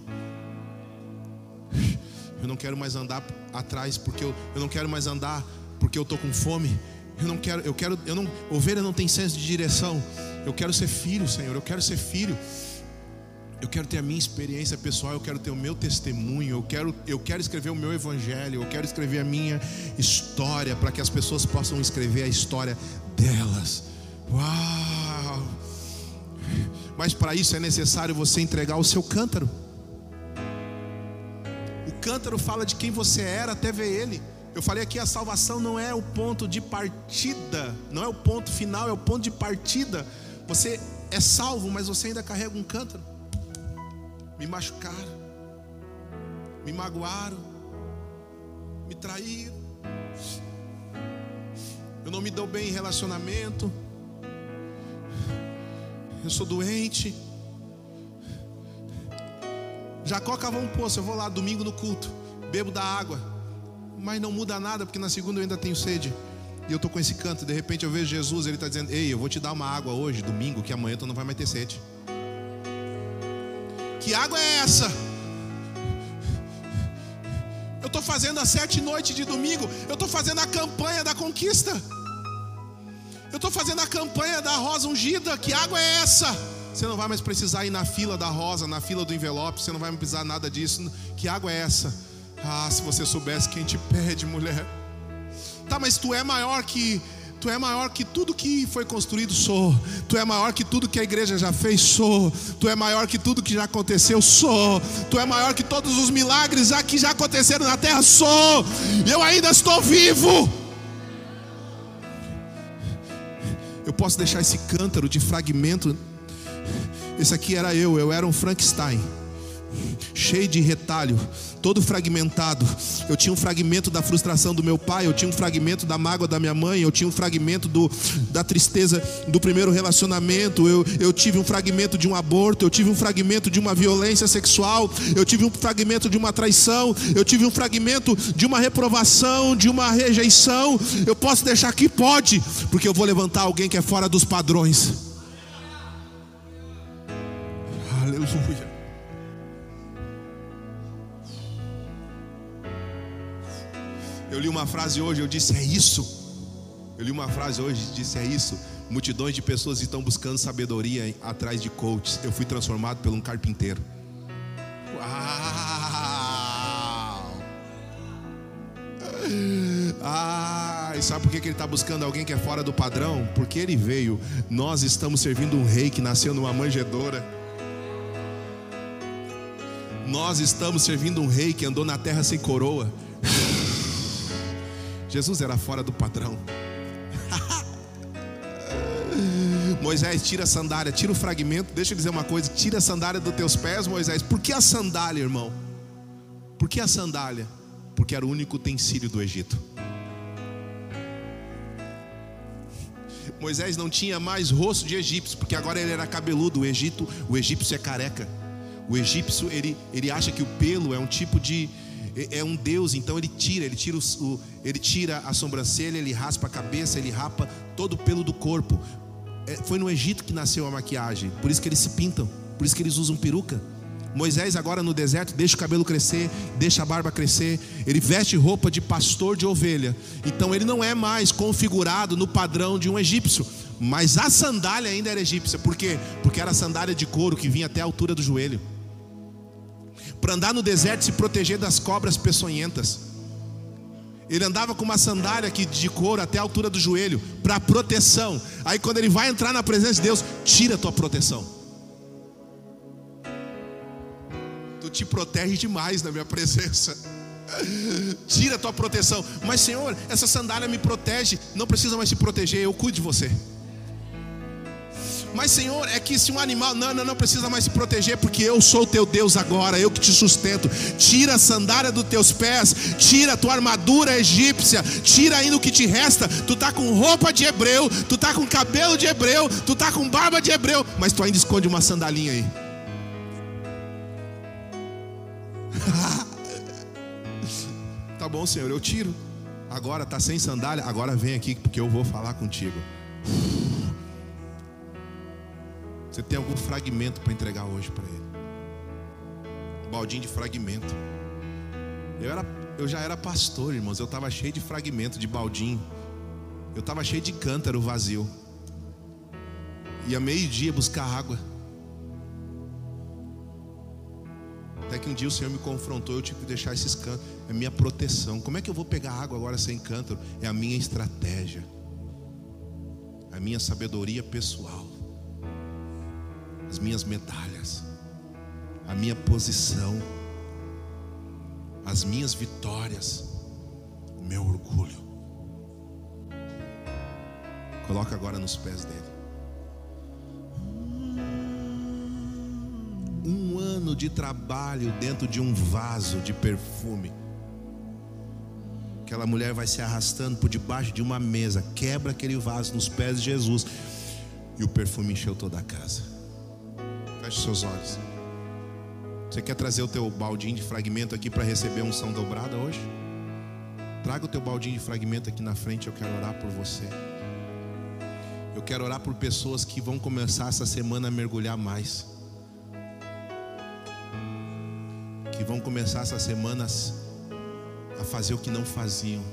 Eu não quero mais andar atrás porque eu, eu não quero mais andar porque eu tô com fome. Eu não quero, eu quero, eu não, ovelha não tem senso de direção. Eu quero ser filho, Senhor. Eu quero ser filho. Eu quero ter a minha experiência pessoal, eu quero ter o meu testemunho, eu quero, eu quero escrever o meu evangelho, eu quero escrever a minha história para que as pessoas possam escrever a história delas. Uau! Mas para isso é necessário você entregar o seu cântaro cântaro fala de quem você era até ver ele. Eu falei aqui, a salvação não é o ponto de partida, não é o ponto final, é o ponto de partida. Você é salvo, mas você ainda carrega um cântaro. Me machucaram, me magoaram, me traíram. Eu não me dou bem em relacionamento. Eu sou doente. Jacó cavou um poço, eu vou lá domingo no culto, bebo da água, mas não muda nada, porque na segunda eu ainda tenho sede. E eu estou com esse canto, de repente eu vejo Jesus, ele está dizendo: Ei, eu vou te dar uma água hoje, domingo, que amanhã tu não vai mais ter sede. Que água é essa? Eu estou fazendo a sete noites de domingo, eu estou fazendo a campanha da conquista. Eu estou fazendo a campanha da rosa ungida. Que água é essa? Você não vai mais precisar ir na fila da rosa, na fila do envelope, você não vai precisar nada disso. Que água é essa? Ah, se você soubesse quem te pede, mulher. Tá, mas tu é maior que Tu é maior que tudo que foi construído, sou. Tu é maior que tudo que a igreja já fez, sou. Tu é maior que tudo que já aconteceu, sou. Tu é maior que todos os milagres já que já aconteceram na terra, sou. Eu ainda estou vivo. Eu posso deixar esse cântaro de fragmento esse aqui era eu, eu era um Frankenstein, cheio de retalho, todo fragmentado. Eu tinha um fragmento da frustração do meu pai, eu tinha um fragmento da mágoa da minha mãe, eu tinha um fragmento do, da tristeza do primeiro relacionamento, eu, eu tive um fragmento de um aborto, eu tive um fragmento de uma violência sexual, eu tive um fragmento de uma traição, eu tive um fragmento de uma reprovação, de uma rejeição. Eu posso deixar aqui? Pode, porque eu vou levantar alguém que é fora dos padrões. Eu li uma frase hoje, eu disse: É isso. Eu li uma frase hoje, disse: É isso. Multidões de pessoas estão buscando sabedoria atrás de coaches. Eu fui transformado por um carpinteiro. Uau! Ah, e sabe por que ele está buscando alguém que é fora do padrão? Porque ele veio. Nós estamos servindo um rei que nasceu numa manjedoura. Nós estamos servindo um rei que andou na terra sem coroa. Jesus era fora do padrão. Moisés, tira a sandália, tira o fragmento. Deixa eu dizer uma coisa: tira a sandália dos teus pés, Moisés. Por que a sandália, irmão? Por que a sandália? Porque era o único utensílio do Egito. Moisés não tinha mais rosto de egípcio, porque agora ele era cabeludo. O Egito, o egípcio é careca. O egípcio ele, ele acha que o pelo é um tipo de é, é um deus, então ele tira, ele tira o, ele tira a sobrancelha, ele raspa a cabeça, ele rapa todo o pelo do corpo. É, foi no Egito que nasceu a maquiagem, por isso que eles se pintam, por isso que eles usam peruca. Moisés agora no deserto deixa o cabelo crescer, deixa a barba crescer, ele veste roupa de pastor de ovelha. Então ele não é mais configurado no padrão de um egípcio, mas a sandália ainda era egípcia. Por quê? Porque era sandália de couro que vinha até a altura do joelho. Para andar no deserto e se proteger das cobras peçonhentas. Ele andava com uma sandália aqui de couro até a altura do joelho, para proteção. Aí quando ele vai entrar na presença de Deus, tira a tua proteção. Tu te protege demais na minha presença. Tira a tua proteção. Mas Senhor, essa sandália me protege. Não precisa mais se proteger, eu cuido de você. Mas, Senhor, é que se um animal. Não, não, não precisa mais se proteger, porque eu sou teu Deus agora, eu que te sustento. Tira a sandália dos teus pés, tira a tua armadura egípcia, tira ainda o que te resta. Tu tá com roupa de hebreu, tu tá com cabelo de hebreu, tu tá com barba de hebreu, mas tu ainda esconde uma sandalinha aí. tá bom, Senhor, eu tiro. Agora tá sem sandália, agora vem aqui porque eu vou falar contigo. Você tem algum fragmento para entregar hoje para Ele? Um baldinho de fragmento. Eu, era, eu já era pastor, irmãos. Eu estava cheio de fragmento, de baldinho. Eu estava cheio de cântaro vazio. Ia meio-dia buscar água. Até que um dia o Senhor me confrontou, eu tive que deixar esses cântaros. É minha proteção. Como é que eu vou pegar água agora sem cântaro? É a minha estratégia. É a minha sabedoria pessoal as minhas medalhas, a minha posição, as minhas vitórias, o meu orgulho. Coloca agora nos pés dele. Um ano de trabalho dentro de um vaso de perfume. Aquela mulher vai se arrastando por debaixo de uma mesa, quebra aquele vaso nos pés de Jesus, e o perfume encheu toda a casa. Feche seus olhos. Você quer trazer o teu baldinho de fragmento aqui para receber unção dobrada hoje? Traga o teu baldinho de fragmento aqui na frente, eu quero orar por você. Eu quero orar por pessoas que vão começar essa semana a mergulhar mais. Que vão começar essas semanas a fazer o que não faziam.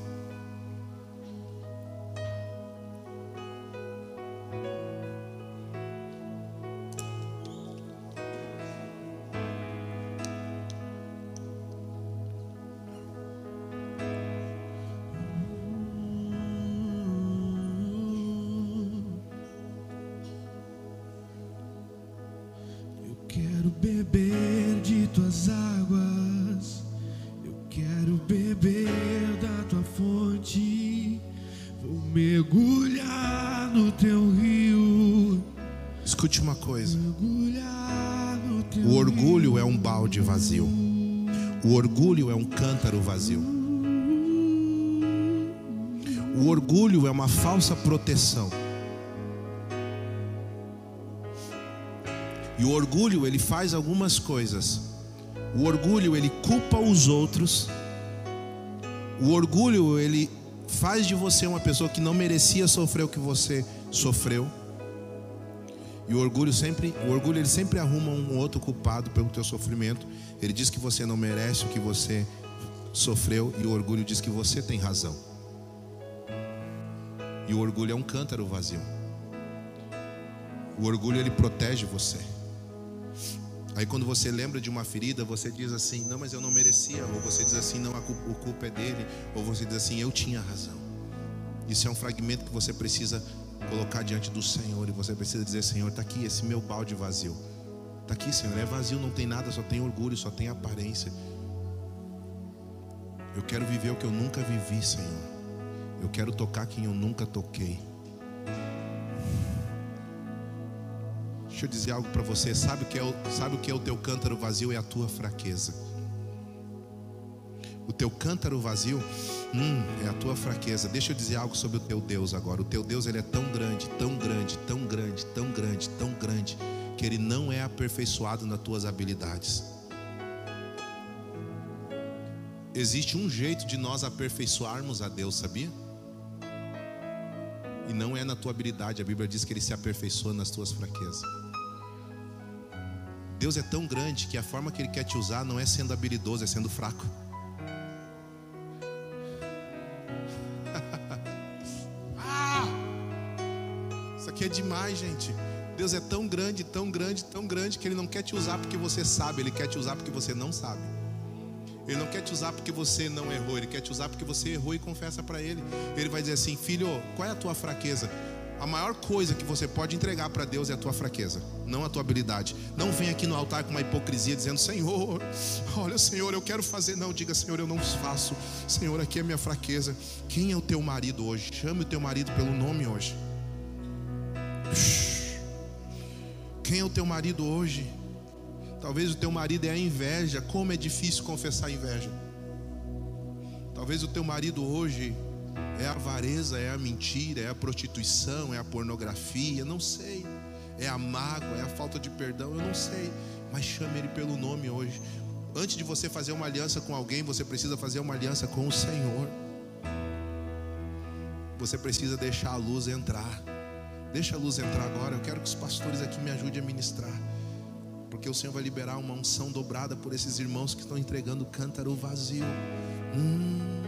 Falsa proteção. E o orgulho, ele faz algumas coisas. O orgulho, ele culpa os outros. O orgulho, ele faz de você uma pessoa que não merecia sofrer o que você sofreu. E o orgulho sempre, o orgulho ele sempre arruma um outro culpado pelo teu sofrimento. Ele diz que você não merece o que você sofreu e o orgulho diz que você tem razão. E o orgulho é um cântaro vazio. O orgulho ele protege você. Aí quando você lembra de uma ferida, você diz assim: "Não, mas eu não merecia", ou você diz assim: "Não, a culpa, a culpa é dele", ou você diz assim: "Eu tinha razão". Isso é um fragmento que você precisa colocar diante do Senhor e você precisa dizer: "Senhor, está aqui esse meu balde vazio. Está aqui, Senhor, é vazio, não tem nada, só tem orgulho, só tem aparência. Eu quero viver o que eu nunca vivi, Senhor. Eu quero tocar quem eu nunca toquei. Deixa eu dizer algo para você. Sabe o, que é o, sabe o que é o teu cântaro vazio? É a tua fraqueza. O teu cântaro vazio Hum, é a tua fraqueza. Deixa eu dizer algo sobre o teu Deus agora. O teu Deus ele é tão grande, tão grande, tão grande, tão grande, tão grande, que ele não é aperfeiçoado nas tuas habilidades. Existe um jeito de nós aperfeiçoarmos a Deus, sabia? E não é na tua habilidade. A Bíblia diz que ele se aperfeiçoa nas tuas fraquezas. Deus é tão grande que a forma que ele quer te usar não é sendo habilidoso, é sendo fraco. que é demais, gente. Deus é tão grande, tão grande, tão grande que Ele não quer te usar porque você sabe, Ele quer te usar porque você não sabe. Ele não quer te usar porque você não errou, Ele quer te usar porque você errou e confessa para Ele. Ele vai dizer assim: Filho, qual é a tua fraqueza? A maior coisa que você pode entregar para Deus é a tua fraqueza, não a tua habilidade. Não vem aqui no altar com uma hipocrisia dizendo: Senhor, olha, Senhor, eu quero fazer. Não, diga: Senhor, eu não faço. Senhor, aqui é a minha fraqueza. Quem é o teu marido hoje? Chame o teu marido pelo nome hoje. Quem é o teu marido hoje? Talvez o teu marido é a inveja. Como é difícil confessar a inveja. Talvez o teu marido hoje é a avareza, é a mentira, é a prostituição, é a pornografia, não sei. É a mágoa, é a falta de perdão, eu não sei. Mas chame ele pelo nome hoje. Antes de você fazer uma aliança com alguém, você precisa fazer uma aliança com o Senhor. Você precisa deixar a luz entrar. Deixa a luz entrar agora. Eu quero que os pastores aqui me ajudem a ministrar. Porque o Senhor vai liberar uma unção dobrada por esses irmãos que estão entregando cântaro vazio. Hum.